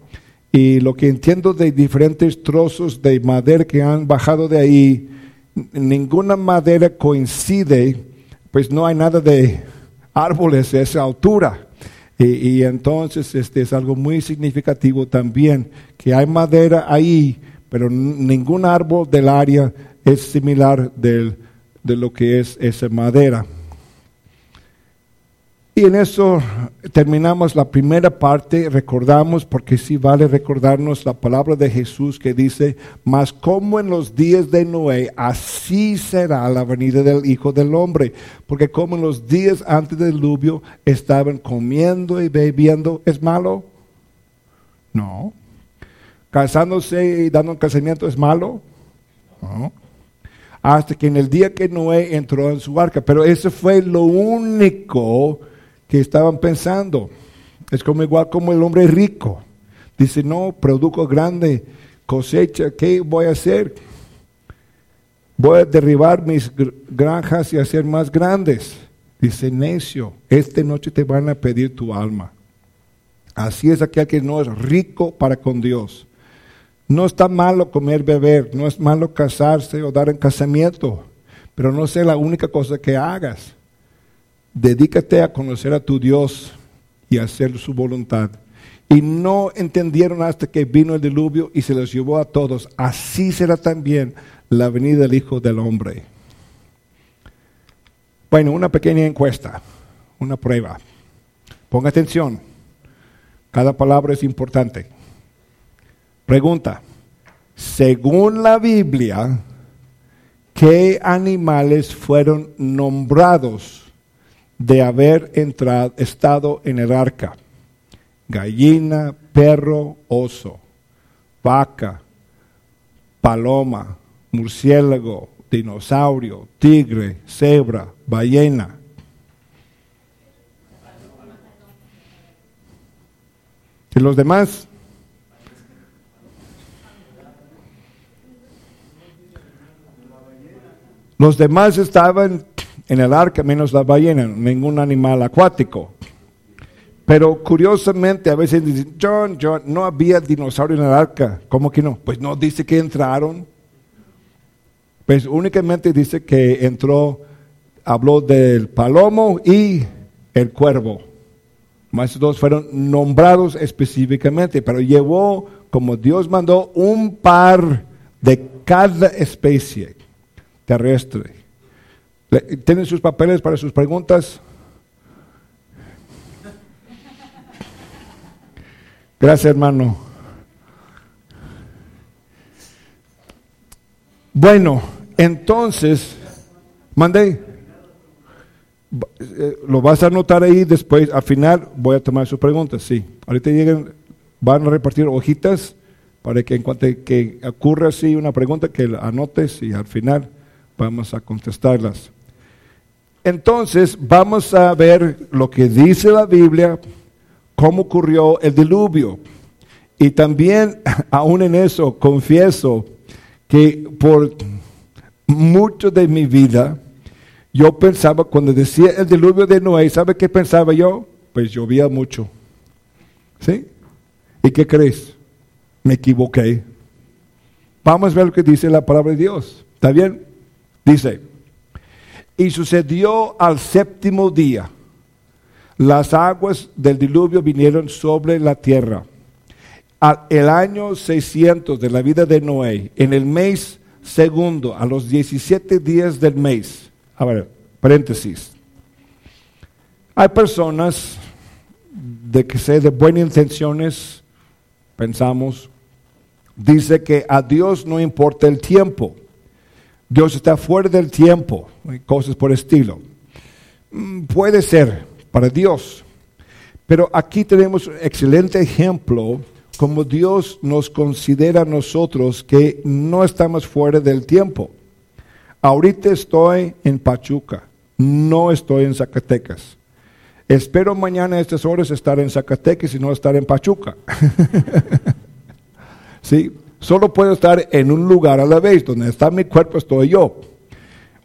Y lo que entiendo de diferentes trozos de madera que han bajado de ahí, ninguna madera coincide, pues no hay nada de árboles de esa altura. Y, entonces este es algo muy significativo también, que hay madera ahí, pero ningún árbol del área es similar de lo que es esa madera. Y en eso terminamos la primera parte, recordamos, porque sí vale recordarnos la palabra de Jesús que dice, mas como en los días de Noé, así será la venida del Hijo del Hombre, porque como en los días antes del diluvio estaban comiendo y bebiendo, ¿es malo? No. Casándose y dando un casamiento, ¿es malo? No. Hasta que en el día que Noé entró en su barca, pero eso fue lo único que estaban pensando. Es como igual como el hombre rico. Dice, no, produjo grande cosecha, ¿qué voy a hacer? Voy a derribar mis granjas y hacer más grandes. Dice, necio, esta noche te van a pedir tu alma. Así es aquel que no es rico para con Dios. No está malo comer, beber, no es malo casarse o dar en casamiento, pero no sea la única cosa que hagas. Dedícate a conocer a tu Dios y hacer su voluntad. Y no entendieron hasta que vino el diluvio y se los llevó a todos. Así será también la venida del Hijo del Hombre. Bueno, una pequeña encuesta, una prueba. Ponga atención. Cada palabra es importante. Pregunta. Según la Biblia, ¿qué animales fueron nombrados de haber entrado, estado en el arca. Gallina, perro, oso, vaca, paloma, murciélago, dinosaurio, tigre, cebra, ballena. ¿Y los demás? Los demás estaban en el arca menos la ballena, ningún animal acuático. Pero curiosamente a veces dicen, John, John, no había dinosaurio en el arca. ¿Cómo que no? Pues no dice que entraron. Pues únicamente dice que entró, habló del palomo y el cuervo. Más dos fueron nombrados específicamente, pero llevó, como Dios mandó, un par de cada especie terrestre. ¿Tienen sus papeles para sus preguntas? Gracias, hermano. Bueno, entonces, mandé. Eh, lo vas a anotar ahí después, al final voy a tomar sus preguntas, sí. Ahorita lleguen, van a repartir hojitas para que en cuanto que ocurra así una pregunta, que anotes y al final vamos a contestarlas. Entonces vamos a ver lo que dice la Biblia, cómo ocurrió el diluvio. Y también, *laughs* aún en eso, confieso que por mucho de mi vida, yo pensaba, cuando decía el diluvio de Noé, ¿sabe qué pensaba yo? Pues llovía mucho. ¿Sí? ¿Y qué crees? Me equivoqué. Vamos a ver lo que dice la palabra de Dios. ¿Está bien? Dice, y sucedió al séptimo día. Las aguas del diluvio vinieron sobre la tierra. Al, el año 600 de la vida de Noé, en el mes segundo, a los 17 días del mes. A ver, paréntesis. Hay personas de que sé de buenas intenciones, pensamos, dice que a Dios no importa el tiempo. Dios está fuera del tiempo, cosas por estilo. Mm, puede ser para Dios, pero aquí tenemos un excelente ejemplo como Dios nos considera a nosotros que no estamos fuera del tiempo. Ahorita estoy en Pachuca, no estoy en Zacatecas. Espero mañana a estas horas estar en Zacatecas y no estar en Pachuca. *laughs* ¿sí? Solo puedo estar en un lugar a la vez. Donde está mi cuerpo estoy yo.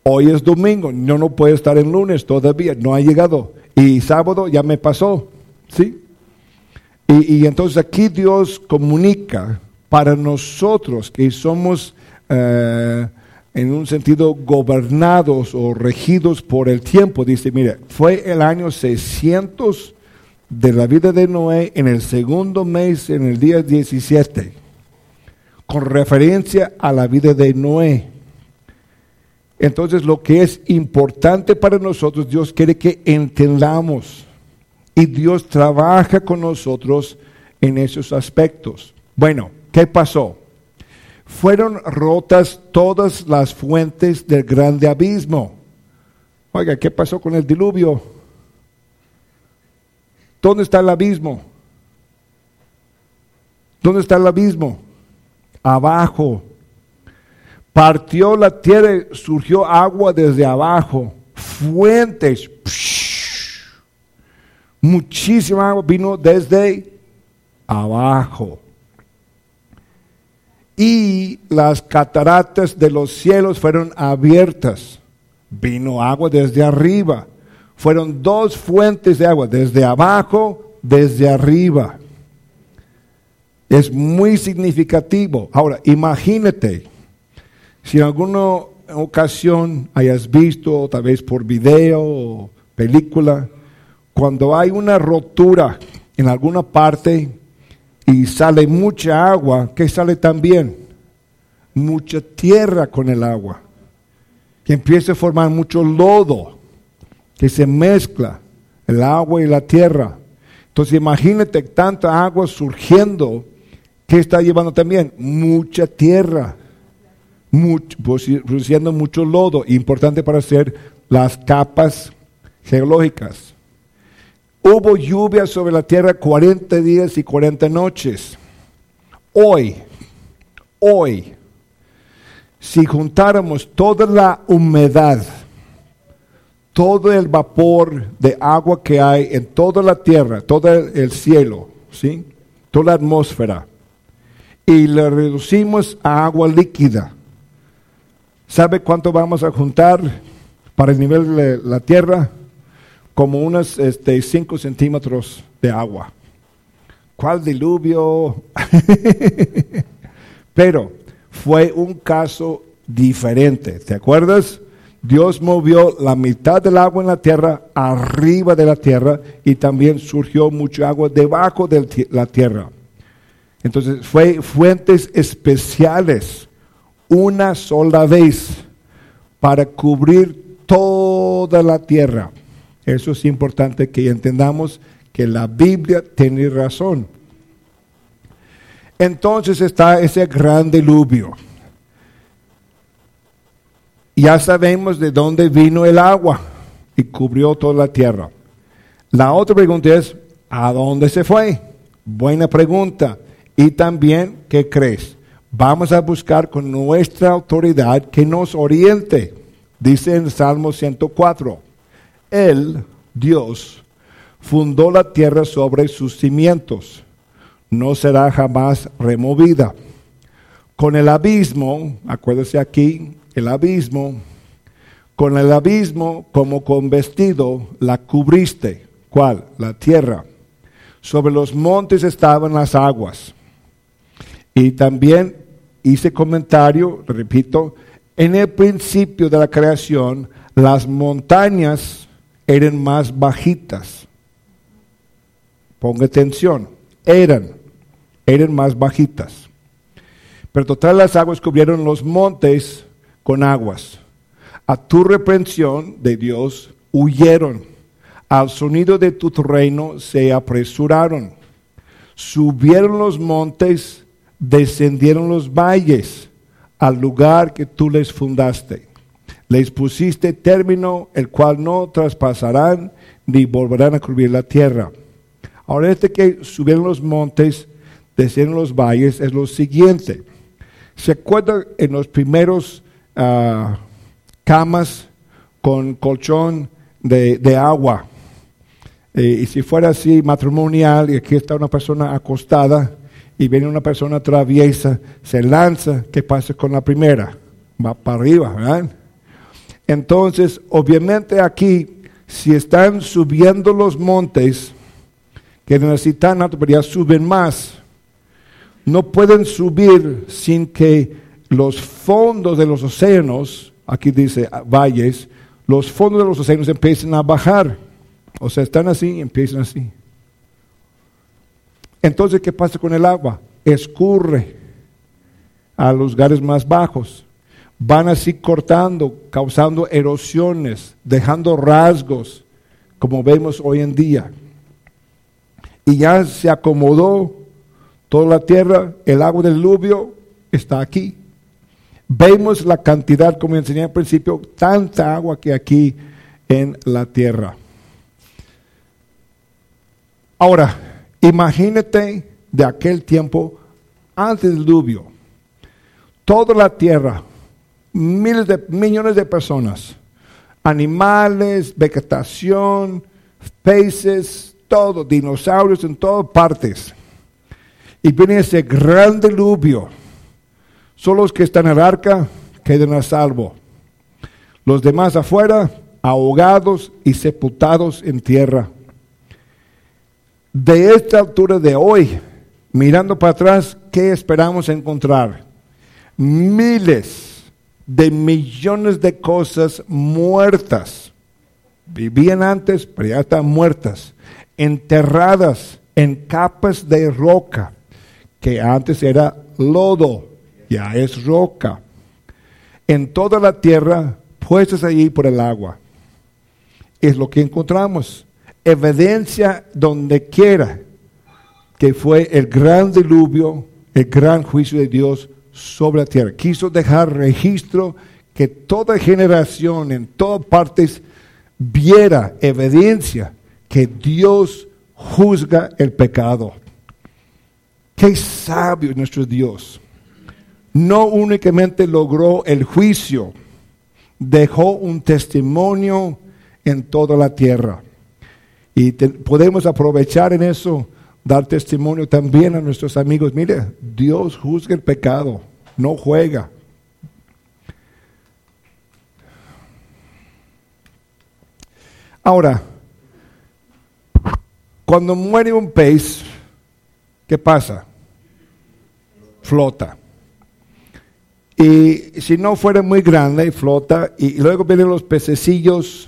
Hoy es domingo, yo no puedo estar en lunes todavía, no ha llegado. Y sábado ya me pasó, ¿sí? Y, entonces aquí Dios comunica para nosotros que somos eh, en un sentido gobernados o regidos por el tiempo. Dice, mire, fue el año 600 de la vida de Noé en el segundo mes, en el día 17, con referencia a la vida de Noé. Entonces lo que es importante para nosotros, Dios quiere que entendamos y Dios trabaja con nosotros en esos aspectos. Bueno, ¿qué pasó? Fueron rotas todas las fuentes del grande abismo. Oiga, ¿qué pasó con el diluvio? ¿Dónde está el abismo? ¿Dónde está el abismo? Abajo. Partió la tierra, surgió agua desde abajo, fuentes, muchísima agua vino desde abajo. Y las cataratas de los cielos fueron abiertas. Vino agua desde arriba. Fueron dos fuentes de agua, desde abajo, desde arriba. Es muy significativo. Ahora, imagínate si en alguna ocasión hayas visto, tal vez por video o película, cuando hay una rotura en alguna parte y sale mucha agua, ¿qué sale también? Mucha tierra con el agua, que empieza a formar mucho lodo, que se mezcla el agua y la tierra. Entonces imagínate tanta agua surgiendo, ¿qué está llevando también? Mucha tierra produciendo mucho lodo, importante para hacer las capas geológicas. Hubo lluvia sobre la tierra 40 días y 40 noches. Hoy, hoy, si juntáramos toda la humedad, todo el vapor de agua que hay en toda la tierra, todo el cielo, ¿sí? toda la atmósfera, y le reducimos a agua líquida, ¿Sabe cuánto vamos a juntar para el nivel de la tierra? Como unos 5 este, centímetros de agua. ¿Cuál diluvio? *laughs* Pero fue un caso diferente. ¿Te acuerdas? Dios movió la mitad del agua en la tierra arriba de la tierra y también surgió mucha agua debajo de la tierra. Entonces fue fuentes especiales una sola vez para cubrir toda la tierra. Eso es importante que entendamos que la Biblia tiene razón. Entonces está ese gran diluvio. Ya sabemos de dónde vino el agua y cubrió toda la tierra. La otra pregunta es, ¿a dónde se fue? Buena pregunta. Y también, ¿qué crees? Vamos a buscar con nuestra autoridad que nos oriente. Dice en Salmo 104, Él, Dios, fundó la tierra sobre sus cimientos, no será jamás removida. Con el abismo, acuérdese aquí, el abismo, con el abismo como con vestido la cubriste. ¿Cuál? La tierra. Sobre los montes estaban las aguas y también hice comentario, repito, en el principio de la creación las montañas eran más bajitas. Ponga atención, eran, eran más bajitas. Pero total las aguas cubrieron los montes con aguas. A tu reprensión de Dios huyeron. Al sonido de tu reino se apresuraron. Subieron los montes descendieron los valles al lugar que tú les fundaste. Les pusiste término el cual no traspasarán ni volverán a cubrir la tierra. Ahora este que subieron los montes, descendieron los valles, es lo siguiente. ¿Se acuerdan en los primeros ah, camas con colchón de, agua? Eh, y si fuera así matrimonial, y aquí está una persona acostada, y viene una persona traviesa, se lanza, ¿qué pasa con la primera? Va para arriba, ¿verdad? Entonces, obviamente aquí, si están subiendo los montes, que necesitan alto, pero ya suben más, no pueden subir sin que los fondos de los océanos, aquí dice valles, los fondos de los océanos empiecen a bajar. O sea, están así y empiezan así. Entonces, ¿qué pasa con el agua? Escurre a los lugares más bajos. Van así cortando, causando erosiones, dejando rasgos, como vemos hoy en día. Y ya se acomodó toda la tierra, el agua del diluvio está aquí. Vemos la cantidad, como enseñé al principio, tanta agua que aquí en la tierra. Ahora, Imagínate de aquel tiempo antes del diluvio. Toda la tierra, miles de millones de personas, animales, vegetación, peces, todo, dinosaurios en todas partes. Y viene ese gran diluvio. Solo los que están en el arca quedan a salvo. Los demás afuera, ahogados y sepultados en tierra de esta altura de hoy, mirando para atrás, ¿qué esperamos encontrar? Miles de millones de cosas muertas. Vivían antes, pero ya están muertas. Enterradas en capas de roca, que antes era lodo, ya es roca. En toda la tierra, puestas allí por el agua. Es lo que encontramos evidencia donde quiera que fue el gran diluvio, el gran juicio de Dios sobre la tierra. Quiso dejar registro que toda generación en todas partes viera evidencia que Dios juzga el pecado. Qué sabio nuestro Dios. No únicamente logró el juicio, dejó un testimonio en toda la tierra. Y podemos aprovechar en eso, dar testimonio también a nuestros amigos. Mire, Dios juzga el pecado, no juega. Ahora, cuando muere un pez, ¿qué pasa? Flota. Y si no fuera muy grande, flota. Y luego vienen los pececillos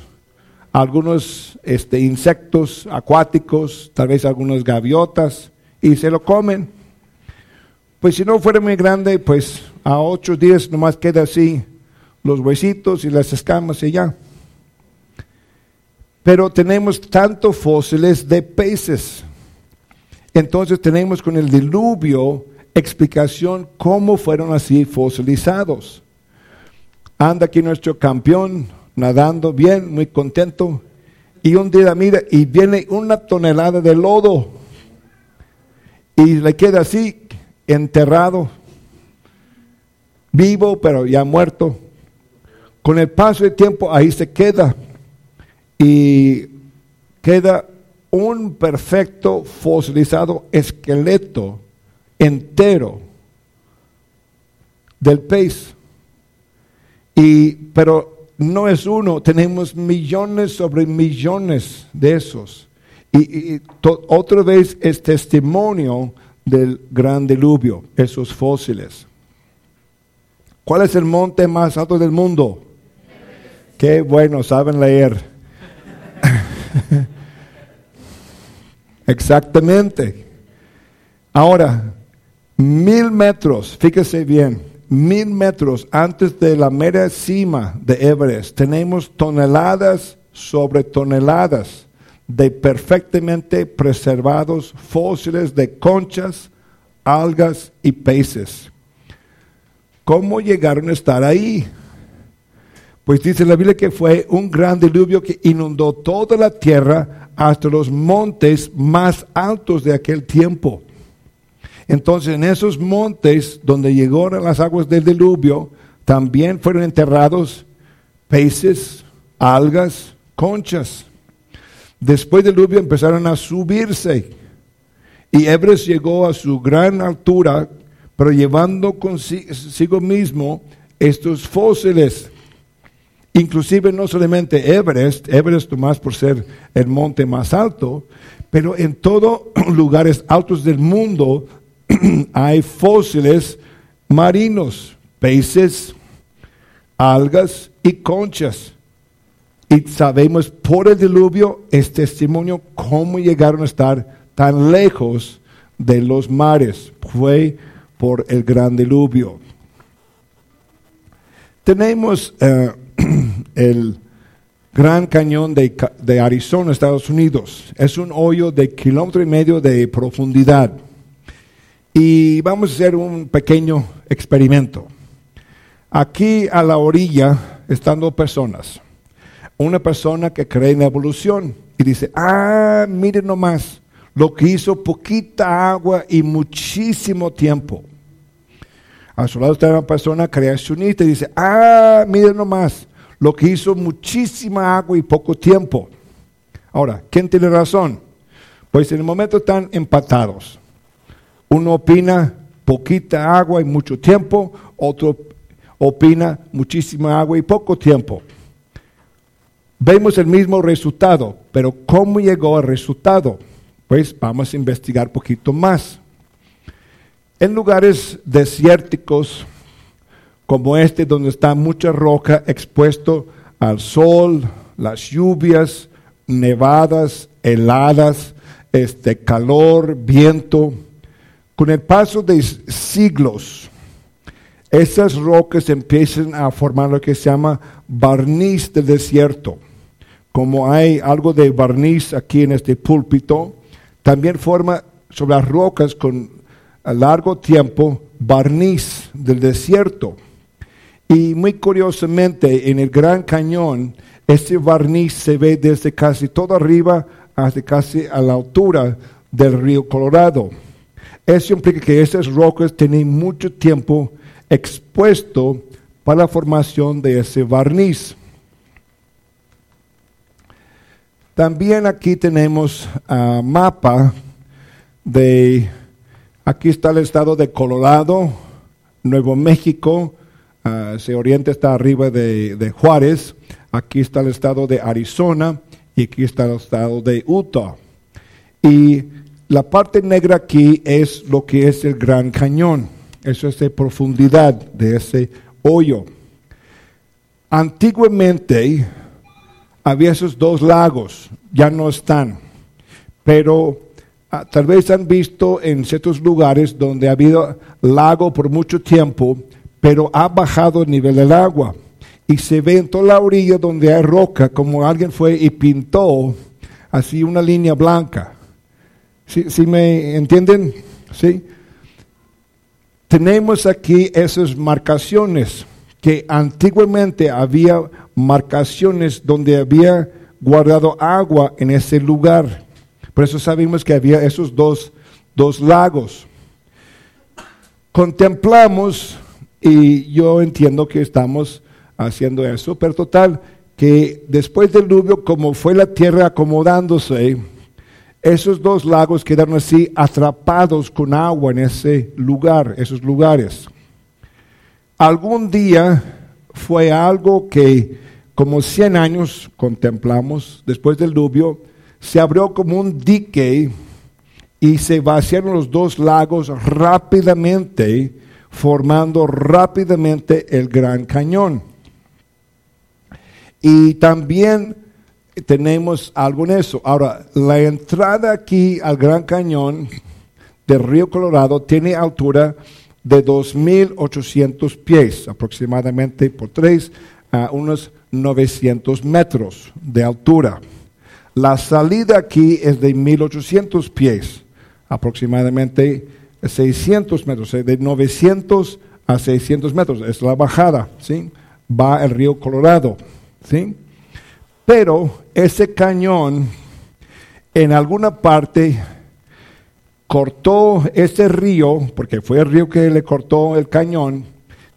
algunos este, insectos acuáticos, tal vez algunas gaviotas, y se lo comen. Pues si no fuera muy grande, pues a ocho días nomás queda así los huesitos y las escamas y ya. Pero tenemos tantos fósiles de peces. Entonces tenemos con el diluvio explicación cómo fueron así fosilizados. Anda aquí nuestro campeón, nadando bien, muy contento. Y un día mira y viene una tonelada de lodo y le queda así enterrado, vivo pero ya muerto. Con el paso del tiempo ahí se queda y queda un perfecto fosilizado esqueleto entero del pez. Y, pero no es uno, tenemos millones sobre millones de esos. Y, otra vez es testimonio del gran diluvio, esos fósiles. ¿Cuál es el monte más alto del mundo? Qué bueno, saben leer. *laughs* Exactamente. Ahora, mil metros, fíjese bien, mil metros antes de la mera cima de Everest, tenemos toneladas sobre toneladas de perfectamente preservados fósiles de conchas, algas y peces. ¿Cómo llegaron a estar ahí? Pues dice la Biblia que fue un gran diluvio que inundó toda la tierra hasta los montes más altos de aquel tiempo. Entonces en esos montes donde llegaron las aguas del diluvio, también fueron enterrados peces, algas, conchas. Después del diluvio empezaron a subirse Y Everest llegó a su gran altura, pero llevando consigo mismo estos fósiles. Inclusive no solamente Everest, Everest más por ser el monte más alto, pero en todos *clears throat* lugares altos del mundo *clears throat* hay fósiles marinos, peces, algas y conchas. Y sabemos por el diluvio, es testimonio cómo llegaron a estar tan lejos de los mares. Fue por el gran diluvio. Tenemos eh, *clears throat* el Gran Cañón de, de, Arizona, Estados Unidos. Es un hoyo de kilómetro y medio de profundidad. Y vamos a hacer un pequeño experimento. Aquí a la orilla están dos personas. Una persona que cree en la evolución y dice, ah, miren nomás, lo que hizo poquita agua y muchísimo tiempo. A su lado está una persona creacionista y dice, ah, miren nomás, lo que hizo muchísima agua y poco tiempo. Ahora, ¿quién tiene razón? Pues en el momento están empatados. Uno opina poquita agua y mucho tiempo, otro opina muchísima agua y poco tiempo. Vemos el mismo resultado, pero ¿cómo llegó al resultado? Pues vamos a investigar poquito más. En lugares desérticos como este, donde está mucha roca expuesto al sol, las lluvias, nevadas, heladas, este calor, viento, con el paso de siglos, esas rocas empiezan a formar lo que se llama barniz del desierto. Como hay algo de barniz aquí en este púlpito, también forma sobre las rocas con largo tiempo barniz del desierto. Y muy curiosamente, en el Gran Cañón, ese barniz se ve desde casi todo arriba hasta casi a la altura del río Colorado. Eso implica que esas rocas tienen mucho tiempo expuesto para la formación de ese barniz. También aquí tenemos uh, mapa de, aquí está el estado de Colorado, Nuevo México, uh, se orienta está arriba de, de, Juárez, aquí está el estado de Arizona y aquí está el estado de Utah. Y la parte negra aquí es lo que es el Gran Cañón. Eso es de profundidad de ese hoyo. Antiguamente había esos dos lagos, ya no están, pero ah, tal vez han visto en ciertos lugares donde ha habido lago por mucho tiempo, pero ha bajado el nivel del agua y se ve en toda la orilla donde hay roca, como alguien fue y pintó así una línea blanca. ¿Sí, ¿sí me entienden? ¿Sí? tenemos aquí esas marcaciones, que antiguamente había marcaciones donde había guardado agua en ese lugar. Por eso sabemos que había esos dos, dos lagos. Contemplamos, y yo entiendo que estamos haciendo eso, pero total, que después del diluvio, como fue la tierra acomodándose, esos dos lagos quedaron así atrapados con agua en ese lugar, esos lugares. Algún día fue algo que como 100 años contemplamos después del diluvio, se abrió como un dique y se vaciaron los dos lagos rápidamente, formando rápidamente el Gran Cañón. Y también tenemos algo en eso. Ahora, la entrada aquí al Gran Cañón del río Colorado tiene altura de 2.800 pies, aproximadamente por 3 a unos 900 metros de altura. La salida aquí es de 1.800 pies, aproximadamente 600 metros, de 900 a 600 metros, es la bajada, ¿sí? Va el río Colorado, ¿sí? Pero ese cañón en alguna parte cortó ese río, porque fue el río que le cortó el cañón,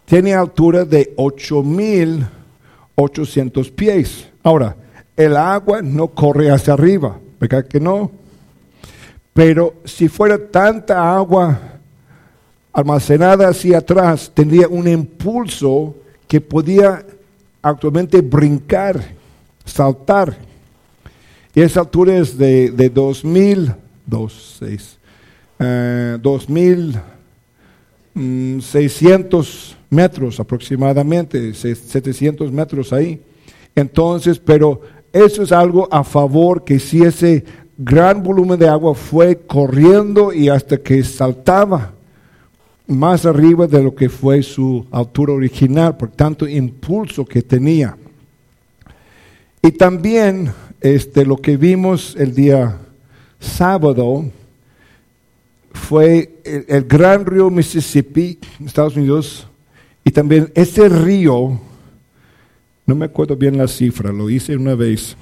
tiene altura de 8.800 pies. Ahora, el agua no corre hacia arriba, ¿verdad que no? Pero si fuera tanta agua almacenada hacia atrás, tendría un impulso que podía actualmente brincar, saltar. Y esa altura es de, de 2000, 2600 600 metros aproximadamente, 700 metros ahí. Entonces, pero eso es algo a favor que si ese gran volumen de agua fue corriendo y hasta que saltaba más arriba de lo que fue su altura original, por tanto impulso que tenía. Y también este, lo que vimos el día sábado fue el, gran río Mississippi, Estados Unidos, y también ese río, no me acuerdo bien la cifra, lo hice una vez,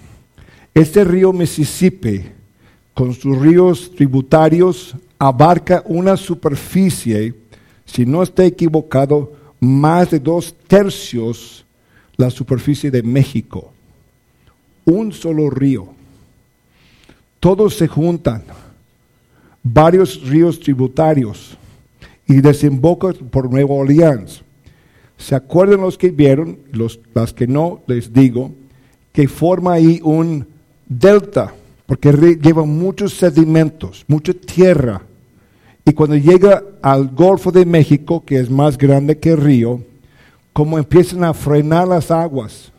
este río Mississippi, con sus ríos tributarios, abarca una superficie si no está equivocado, más de dos tercios la superficie de México. Un solo río. Todos se juntan, varios ríos tributarios y desembocan por Nueva Orleans. ¿Se acuerdan los que vieron? Los, las que no, les digo, que forma ahí un delta, porque lleva muchos sedimentos, mucha tierra y cuando llega al Golfo de México, que es más grande que el río, como empiezan a frenar las aguas,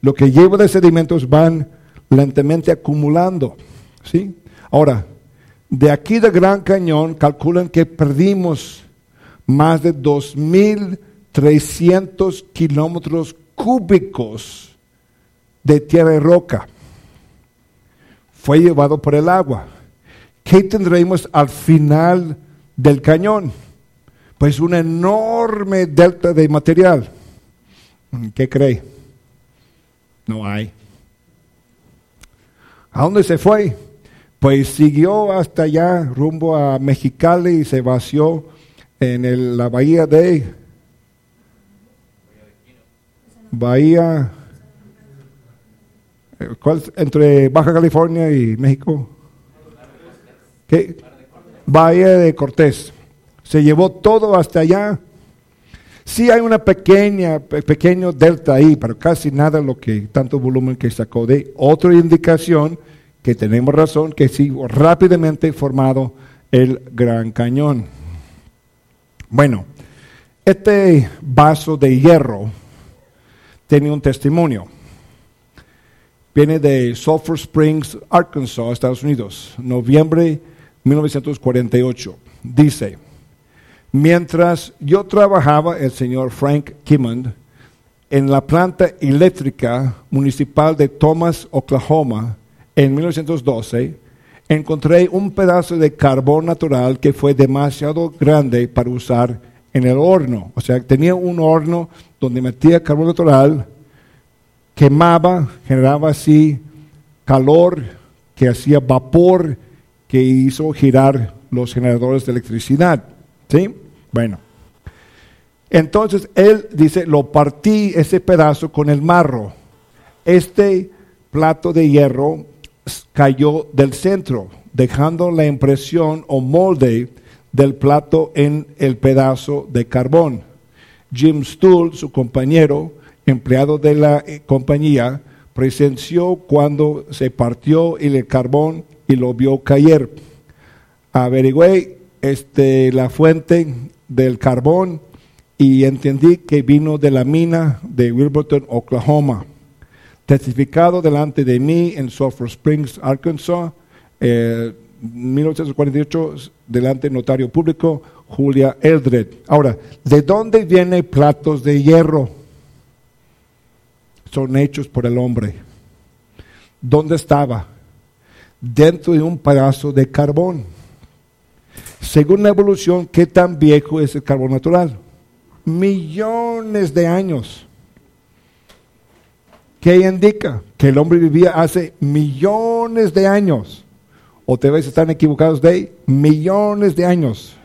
lo que lleva de sedimentos van lentamente acumulando. ¿sí? Ahora, de aquí del Gran Cañón calculan que perdimos más de 2.300 kilómetros cúbicos de tierra y roca. Fue llevado por el agua. ¿qué tendremos al final del cañón? Pues una enorme delta de material. ¿Qué cree? No hay. ¿A dónde se fue? Pues siguió hasta allá, rumbo a Mexicali y se vació en la bahía de Bahía, eh, ¿cuál, entre Baja California y México. ¿Qué? Bahía de Cortés. Se llevó todo hasta allá. Sí hay una pequeña, pequeño delta ahí, pero casi nada lo que, tanto volumen que sacó de otra indicación que tenemos razón que sí, rápidamente formado el Gran Cañón. Bueno, este vaso de hierro tiene un testimonio. Viene de Sulphur Springs, Arkansas, Estados Unidos, noviembre 1948. Dice, mientras yo trabajaba, el señor Frank Kimmond, en la planta eléctrica municipal de Thomas, Oklahoma, en 1912, encontré un pedazo de carbón natural que fue demasiado grande para usar en el horno. O sea, tenía un horno donde metía carbón natural, quemaba, generaba así calor que hacía vapor que hizo girar los generadores de electricidad. ¿Sí? Bueno. Entonces él dice, lo partí ese pedazo con el marro. Este plato de hierro cayó del centro, dejando la impresión o molde del plato en el pedazo de carbón. Jim Stuhl, su compañero, empleado de la eh, compañía, presenció cuando se partió el carbón y lo vio caer. Averigüé este, la fuente del carbón y entendí que vino de la mina de Wilburton, Oklahoma. Testificado delante de mí en Sulphur Springs, Arkansas, eh, 1948, delante del notario público Julia Eldred. Ahora, ¿de dónde vienen platos de hierro? Son hechos por el hombre. ¿Dónde estaba? dentro de un pedazo de carbón. Según la evolución, ¿qué tan viejo es el carbón natural? Millones de años. ¿Qué indica? Que el hombre vivía hace millones de años. O te ves están equivocados de millones de años.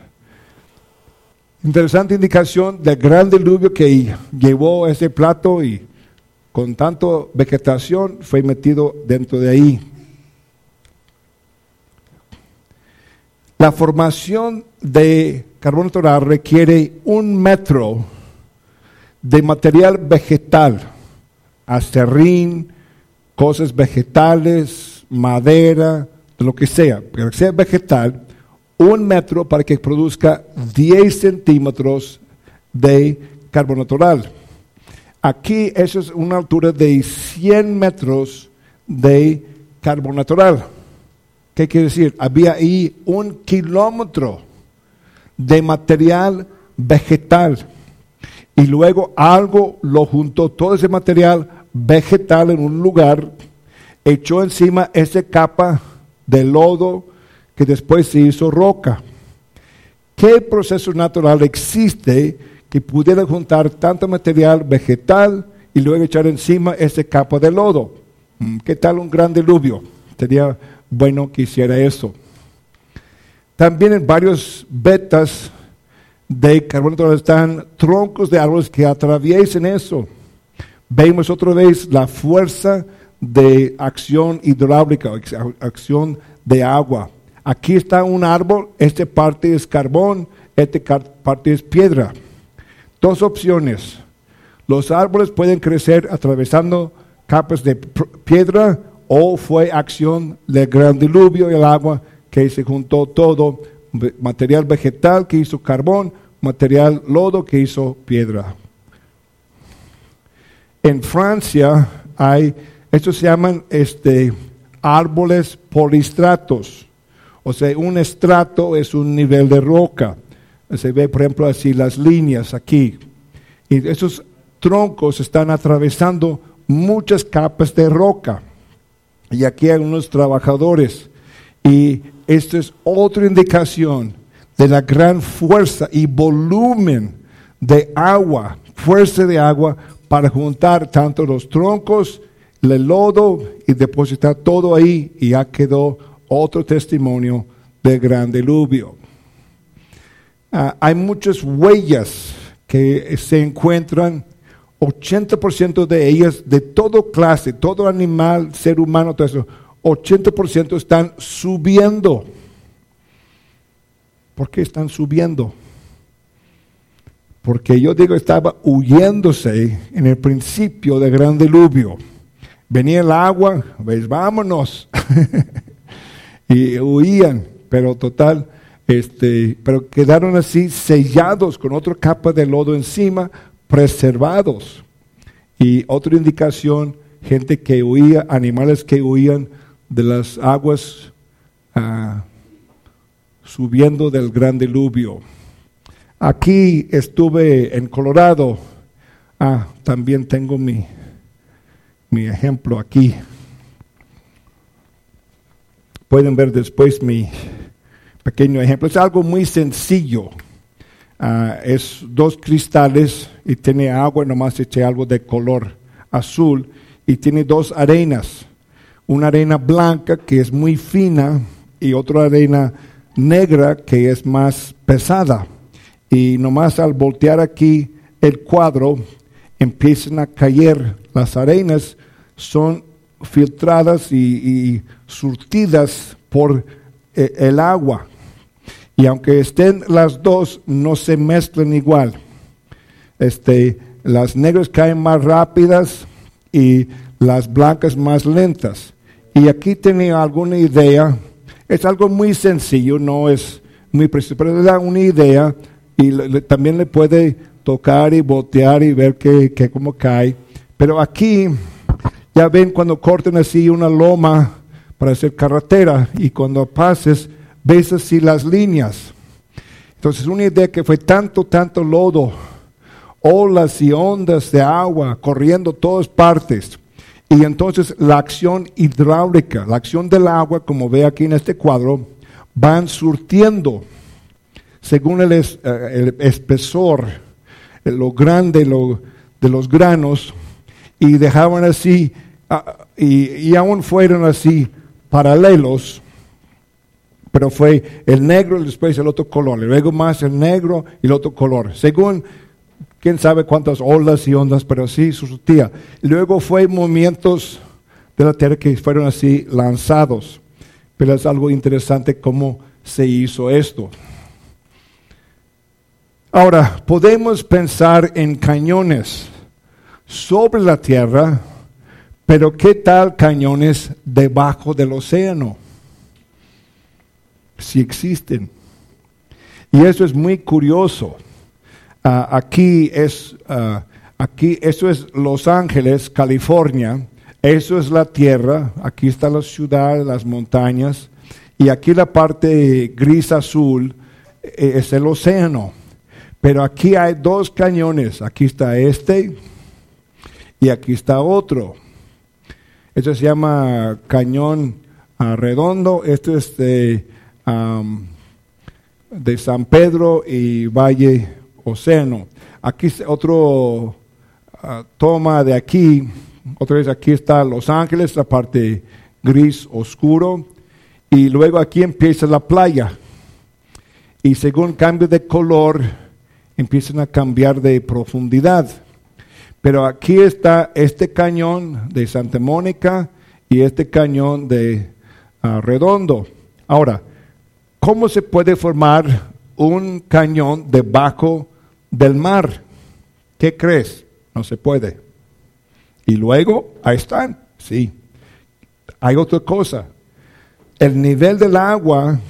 Interesante indicación del gran diluvio que llevó ese plato y con tanto vegetación fue metido dentro de ahí. La formación de carbono natural requiere un metro de material vegetal, acerrín, cosas vegetales, madera, lo que sea, que sea vegetal, un metro para que produzca 10 centímetros de carbono natural. Aquí eso es una altura de 100 metros de carbono natural. ¿Qué quiere decir? Había ahí un kilómetro de material vegetal. Y luego algo lo juntó, todo ese material vegetal en un lugar, echó encima esa capa de lodo que después se hizo roca. ¿Qué proceso natural existe que pudiera juntar tanto material vegetal y luego echar encima ese capa de lodo? Mm, ¿Qué tal un gran diluvio? Bueno que hiciera eso. También en varios betas de carbono están troncos de árboles que atraviesen eso. Vemos otra vez la fuerza de acción hidráulica, acción de agua. Aquí está un árbol, esta parte es carbón, esta parte es piedra. Dos opciones. Los árboles pueden crecer atravesando capas de piedra o fue acción del gran diluvio y el agua que se juntó todo, material vegetal que hizo carbón, material lodo que hizo piedra. En Francia hay estos se llaman este, árboles polistratos. O sea, un estrato es un nivel de roca. Se ve, por ejemplo, así las líneas aquí. Y esos troncos están atravesando muchas capas de roca. Y aquí hay unos trabajadores. Y esto es otra indicación de la gran fuerza y volumen de agua, fuerza de agua para juntar tanto los troncos le lodo y depositar todo ahí y ya quedó otro testimonio del gran diluvio. Ah, hay muchas huellas que se encuentran, 80% de ellas, de todo clase, todo animal, ser humano, todo eso, 80% están subiendo. ¿Por qué están subiendo? Porque yo digo, estaba huyéndose en el principio del gran diluvio venía el agua, pues vámonos. *laughs* y huían, pero total, este, pero quedaron así sellados con otra capa de lodo encima, preservados. Y otra indicación, gente que huía, animales que huían de las aguas ah, subiendo del gran diluvio. Aquí estuve en Colorado. Ah, también tengo mi, mi ejemplo aquí. Pueden ver después mi pequeño ejemplo. Es algo muy sencillo. Ah, es dos cristales y tiene agua, nomás eché algo de color azul y tiene dos arenas. Una arena blanca que es muy fina y otra arena negra que es más pesada. Y nomás al voltear aquí el cuadro empiezan a caer las arenas son filtradas y, surtidas por eh, el agua. Y aunque estén las dos, no se mezclan igual. Este, las negras caen más rápidas y las blancas más lentas. Y aquí tenía alguna idea. Es algo muy sencillo, no es muy preciso, pero le da una idea y también le puede tocar y botear y ver que, que cómo cae. Pero aquí ya ven cuando cortan así una loma para hacer carretera y cuando pases ves así las líneas. Entonces una idea que fue tanto, tanto lodo, olas y ondas de agua corriendo todas partes. Y entonces la acción hidráulica, la acción del agua, como ve aquí en este cuadro, van surtiendo según el, eh, espesor, lo grande de los granos, y dejaban así, ah, y, aún fueron así paralelos, pero fue el negro y después el otro color, luego más el negro y el otro color, según quién sabe cuántas olas y ondas, pero sí surtía. Luego fue movimientos de la tierra que fueron así lanzados, pero es algo interesante cómo se hizo esto. Ahora, podemos pensar en cañones sobre la tierra, pero ¿qué tal cañones debajo del océano? Si existen. Y eso es muy curioso. Ah, aquí es, uh, aquí, eso es Los Ángeles, California. Eso es la tierra. Aquí está la ciudad, las montañas. Y aquí la parte gris azul eh, es el océano. Pero aquí hay dos cañones. Aquí está este y aquí está otro. Esto se llama cañón uh, redondo. Este es de San Pedro y Valle Océano. Aquí otro ah, toma de aquí, otra vez aquí está Los Ángeles, la parte gris oscuro, y luego aquí empieza la playa. Y según cambio de color, empiezan a cambiar de profundidad. Pero aquí está este cañón de Santa Mónica y este cañón de ah, Redondo. Ahora, ¿Cómo se puede formar un cañón debajo del mar? ¿Qué crees? No se puede. Y luego, ahí están, sí. Hay otra cosa. El nivel del agua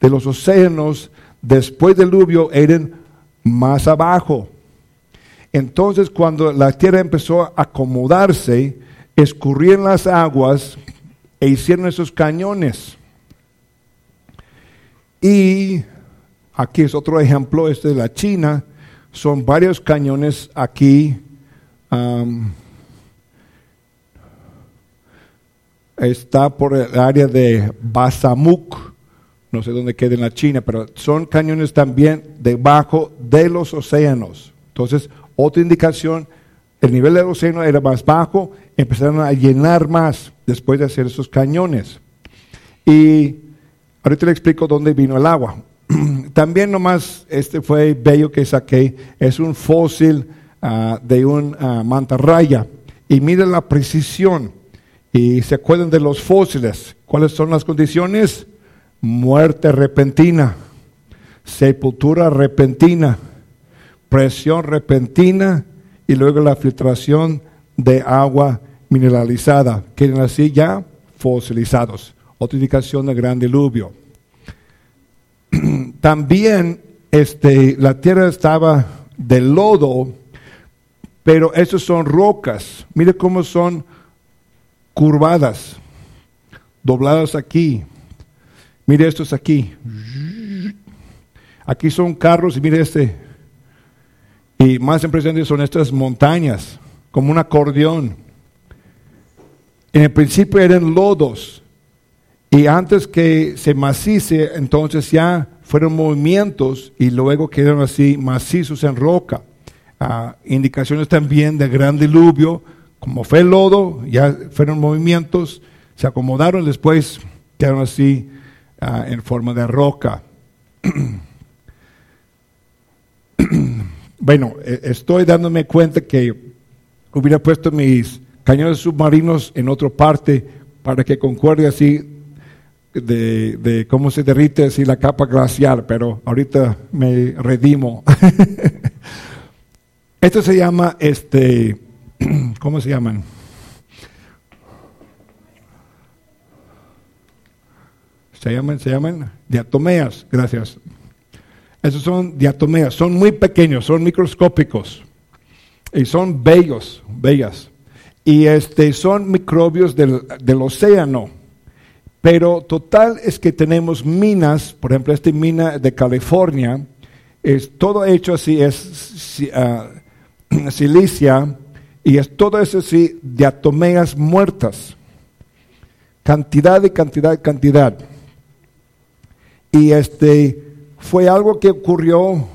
de los océanos después del diluvio eran más abajo. Entonces, cuando la tierra empezó a acomodarse, escurrían las aguas e hicieron esos cañones. Y aquí es otro ejemplo, este de la China. Son varios cañones aquí. está por el área de Basamuk, no sé dónde queda en la China, pero son cañones también debajo de los océanos. Entonces, otra indicación, el nivel del océano era más bajo, empezaron a llenar más después de hacer esos cañones. Y Ahorita le explico dónde vino el agua. *clears throat* También nomás, este fue bello que saqué, es un fósil ah, de un uh, mantarraya. Y miren la precisión. Y se acuerdan de los fósiles. ¿Cuáles son las condiciones? Muerte repentina, sepultura repentina, presión repentina y luego la filtración de agua mineralizada. Queden así ya fosilizados otra indicación del gran diluvio. *clears throat* También este, la tierra estaba de lodo, pero esos son rocas. Mire cómo son curvadas, dobladas aquí. Mire estos aquí. Aquí son carros y mire este. Y más impresionantes son estas montañas, como un acordeón. En el principio eran lodos, y antes que se macice, entonces ya fueron movimientos y luego quedaron así macizos en roca. Ah, indicaciones también de gran diluvio, como fue el lodo, ya fueron movimientos, se acomodaron, después quedaron así ah, en forma de roca. *clears throat* bueno, e, estoy dándome cuenta que hubiera puesto mis cañones submarinos en otra parte para que concuerde así de, cómo se derrite así la capa glacial, pero ahorita me redimo. *laughs* Esto se llama, este, *clears throat* ¿cómo se llaman? Se llaman, se llaman diatomeas, gracias. Esos son diatomeas, son muy pequeños, son microscópicos y son bellos, bellas. Y este, son microbios del, del océano pero total es que tenemos minas, por ejemplo, esta mina de California, es todo hecho así, es ah, *clears throat* silicia y es todo eso así de atomeas muertas. Cantidad y cantidad y cantidad. Y este fue algo que ocurrió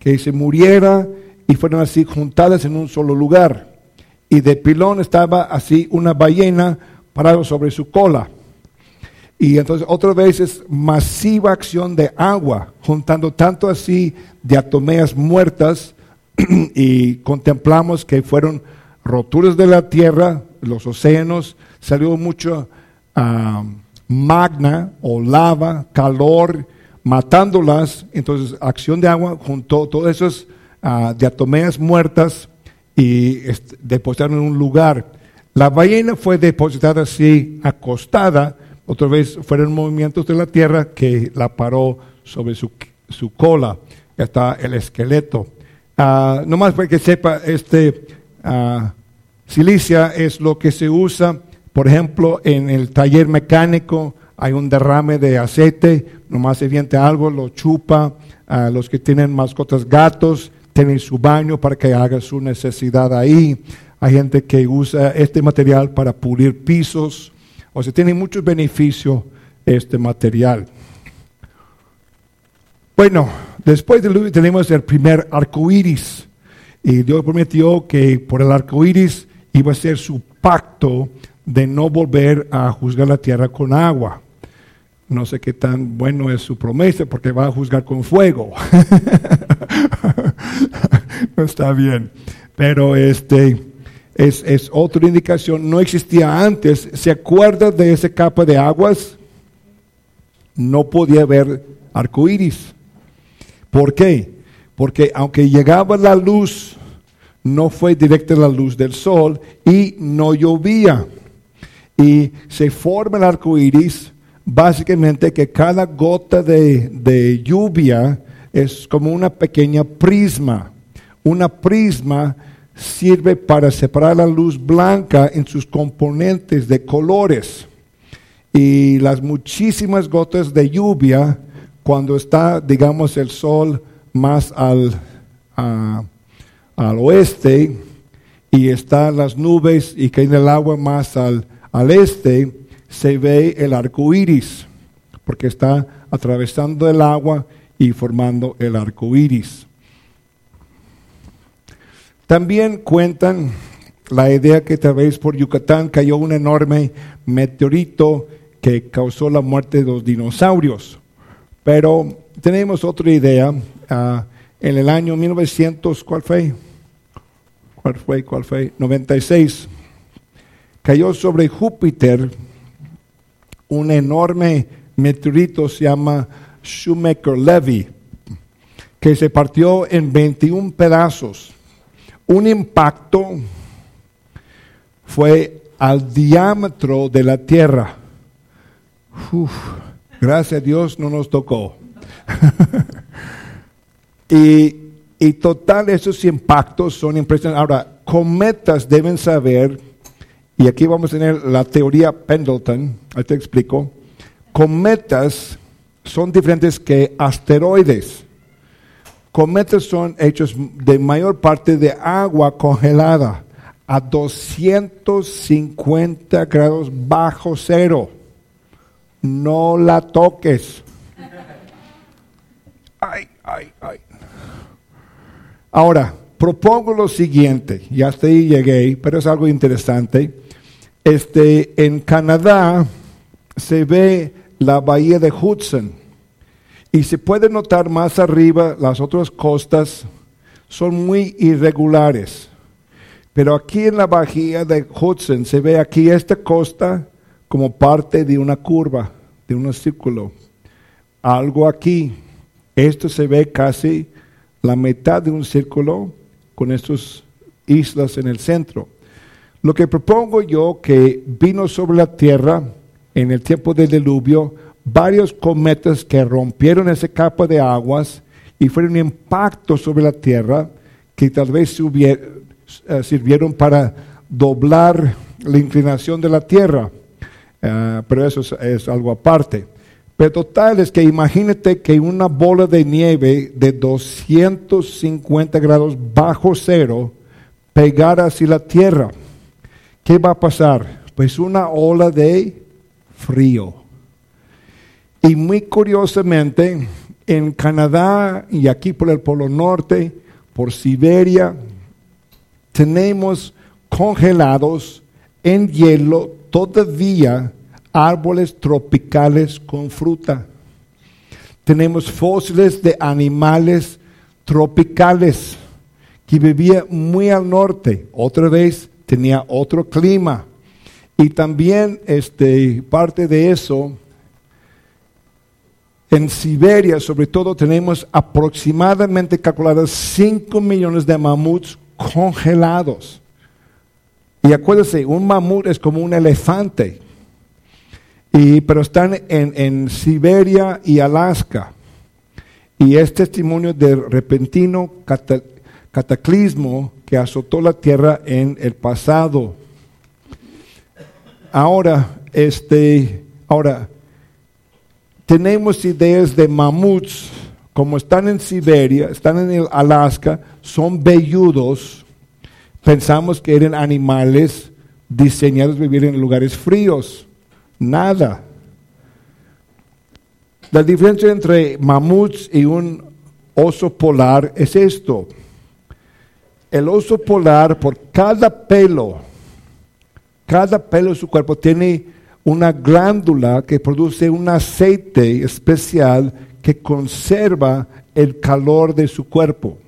que se muriera y fueron así juntadas en un solo lugar. Y de pilón estaba así una ballena parada sobre su cola. Y entonces otra vez es masiva acción de agua, juntando tanto así de atomeas muertas *clears throat* y contemplamos que fueron roturas de la tierra, los océanos, salió mucho magna o lava, calor, matándolas. Entonces, acción de agua juntó todas esas uh, diatomeas muertas y depositaron en un lugar. La ballena fue depositada así, acostada. Otra vez fueron movimientos de la tierra que la paró sobre su, su cola. Está el esqueleto. Uh, nomás para que sepa, este uh, silicia es lo que se usa, por ejemplo, en el taller mecánico hay un derrame de aceite, nomás se viente algo, lo chupa. a los que tienen mascotas gatos tienen su baño para que haga su necesidad ahí. Hay gente que usa este material para pulir pisos. O sea, tiene muchos beneficios este material. Bueno, después de Luis tenemos el primer arco iris. Y Dios prometió que por el arco iris iba a ser su pacto de no volver a juzgar la tierra con agua. No sé qué tan bueno es su promesa porque va a juzgar con fuego. *laughs* no está bien. Pero este es, es, otra indicación. No existía antes. ¿Se acuerda de esa capa de aguas? No podía haber arco iris. ¿Por qué? Porque aunque llegaba la luz, no fue directa la luz del sol y no llovía. Y se forma el arco iris básicamente que cada gota de, lluvia es como una pequeña prisma. Una prisma sirve para separar la luz blanca en sus componentes de colores. Y las muchísimas gotas de lluvia, cuando está, digamos, el sol más al, al oeste y están las nubes y cae el agua más al, al este, se ve el arco iris, porque está atravesando el agua y formando el arco iris. También cuentan la idea que tal vez por Yucatán cayó un enorme meteorito que causó la muerte de los dinosaurios. Pero tenemos otra idea. Ah, en el año 1900, ¿cuál fue? ¿Cuál fue? ¿Cuál fue? 96. Cayó sobre Júpiter un enorme meteorito, se llama Shoemaker-Levy, que se partió en 21 pedazos. Un impacto fue al diámetro de la Tierra. gracias a Dios no nos tocó. *laughs* y, y total, esos impactos son impresionantes. Ahora, cometas deben saber y aquí vamos a tener la teoría Pendleton, ahí te explico. Cometas son diferentes que asteroides. Cometas son hechos de mayor parte de agua congelada a 250 grados bajo cero. No la toques. Ay, ay, ay. Ahora, propongo lo siguiente, y hasta ahí llegué, pero es algo interesante. Este, en Canadá se ve la bahía de Hudson y se puede notar más arriba las otras costas son muy irregulares. Pero aquí en la bahía de Hudson se ve aquí esta costa como parte de una curva, de un círculo. Algo aquí. Esto se ve casi la mitad de un círculo con estas islas en el centro. Lo que propongo yo que vino sobre la tierra en el tiempo del diluvio varios cometas que rompieron esa capa de aguas y fueron un impacto sobre la tierra que tal vez eh, sirvieron para doblar la inclinación de la tierra. Eh, pero eso es, algo aparte. Pero total es que imagínate que una bola de nieve de 250 grados bajo cero pegara así la tierra. ¿qué va a pasar? Pues una ola de frío. Y muy curiosamente, en Canadá y aquí por el Polo Norte, por Siberia, tenemos congelados en hielo todavía árboles tropicales con fruta. Tenemos fósiles de animales tropicales que vivían muy al norte. Otra vez tenía otro clima. Y también este, parte de eso, en Siberia sobre todo tenemos aproximadamente calculadas 5 millones de mamuts congelados. Y acuérdense, un mamut es como un elefante. Y, pero están en, en Siberia y Alaska. Y es testimonio del repentino cataclismo que azotó la tierra en el pasado. Ahora, este, ahora, tenemos ideas de mamuts, como están en Siberia, están en Alaska, son velludos, pensamos que eran animales diseñados para vivir en lugares fríos. Nada. La diferencia entre mamuts y un oso polar es esto. El oso polar, por cada pelo, cada pelo de su cuerpo tiene una glándula que produce un aceite especial que conserva el calor de su cuerpo.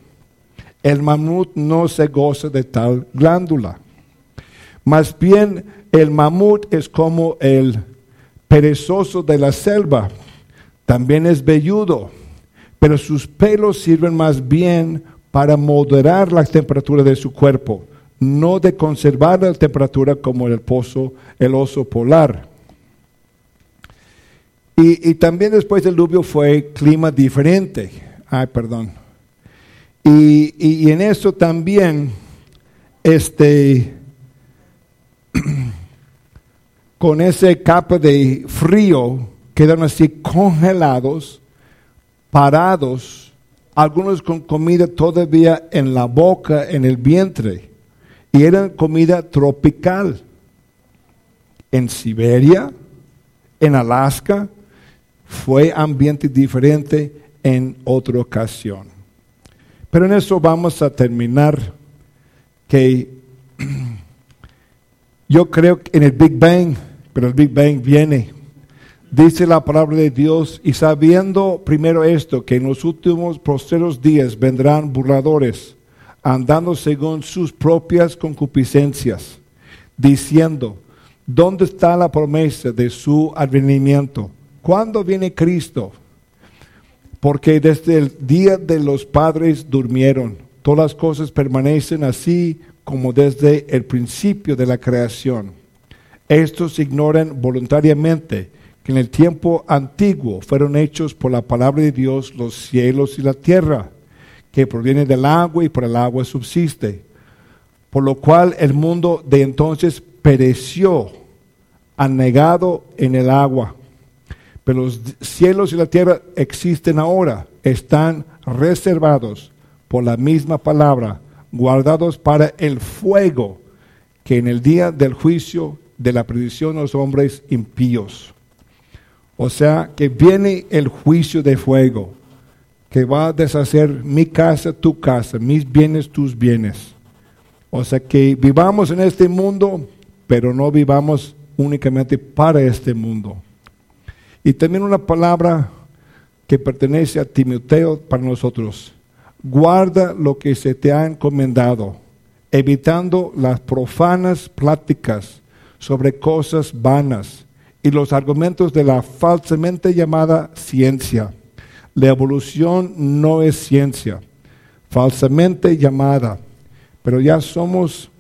El mamut no se goza de tal glándula. Más bien, el mamut es como el perezoso de la selva también es velludo, pero sus pelos sirven más bien para moderar la temperatura de su cuerpo, no de conservar la temperatura como el, pozo, el oso polar. Y, también después del diluvio fue clima diferente. Ay, perdón. Y, y en eso también, este, *clears throat* con ese capa de frío, quedaron así congelados, parados, algunos con comida todavía en la boca, en el vientre, y eran comida tropical. En Siberia, en Alaska, fue ambiente diferente en otra ocasión. Pero en eso vamos a terminar que *clears throat* yo creo que en el Big Bang, pero el Big Bang viene Dice la palabra de Dios, y sabiendo primero esto, que en los últimos posteros días vendrán burladores, andando según sus propias concupiscencias, diciendo, ¿dónde está la promesa de su advenimiento? ¿Cuándo viene Cristo? Porque desde el día de los padres durmieron, todas las cosas permanecen así como desde el principio de la creación. Estos ignoran voluntariamente que en el tiempo antiguo fueron hechos por la palabra de Dios los cielos y la tierra, que proviene del agua y por el agua subsiste, por lo cual el mundo de entonces pereció, anegado en el agua. Pero los cielos y la tierra existen ahora, están reservados por la misma palabra, guardados para el fuego, que en el día del juicio de la predicción de los hombres impíos. O sea, que viene el juicio de fuego, que va a deshacer mi casa, tu casa, mis bienes, tus bienes. O sea, que vivamos en este mundo, pero no vivamos únicamente para este mundo. Y también una palabra que pertenece a Timoteo para nosotros. Guarda lo que se te ha encomendado, evitando las profanas pláticas sobre cosas vanas y los argumentos de la falsamente llamada ciencia. La evolución no es ciencia, falsamente llamada, pero ya somos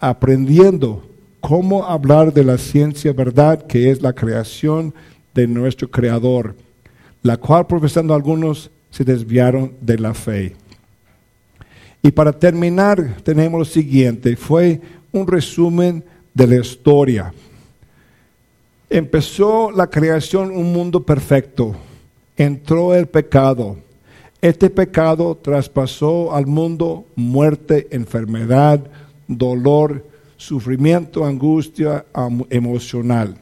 aprendiendo cómo hablar de la ciencia verdad que es la creación de nuestro Creador, la cual profesando algunos se desviaron de la fe. Y para terminar tenemos lo siguiente, fue un resumen de la historia Empezó la creación un mundo perfecto. Entró el pecado. Este pecado traspasó al mundo muerte, enfermedad, dolor, sufrimiento, angustia emocional.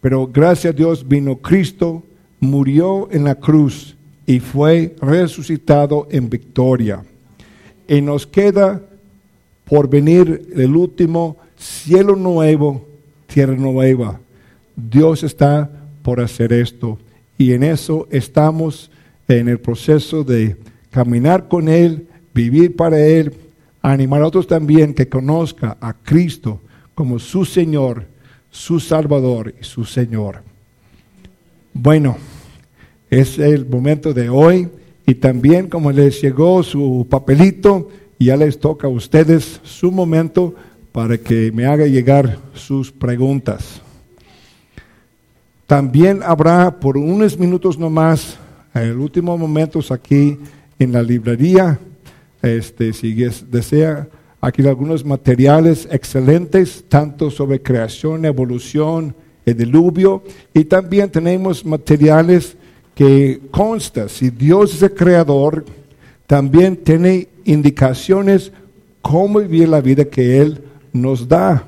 Pero gracias a Dios vino Cristo, murió en la cruz y fue resucitado en victoria. Y nos queda por venir el último cielo nuevo, tierra nueva Dios está por hacer esto y en eso estamos en el proceso de caminar con Él, vivir para Él, animar a otros también que conozca a Cristo como su Señor, su Salvador y su Señor. Bueno, es el momento de hoy y también como les llegó su papelito, ya les toca a ustedes su momento para que me haga llegar sus preguntas. También habrá por unos minutos nomás, en el último momentos aquí en la librería, este, si desea, aquí algunos materiales excelentes, tanto sobre creación, evolución, el diluvio, y también tenemos materiales que consta, si Dios es el creador, también tiene indicaciones cómo vivir la vida que Él nos da.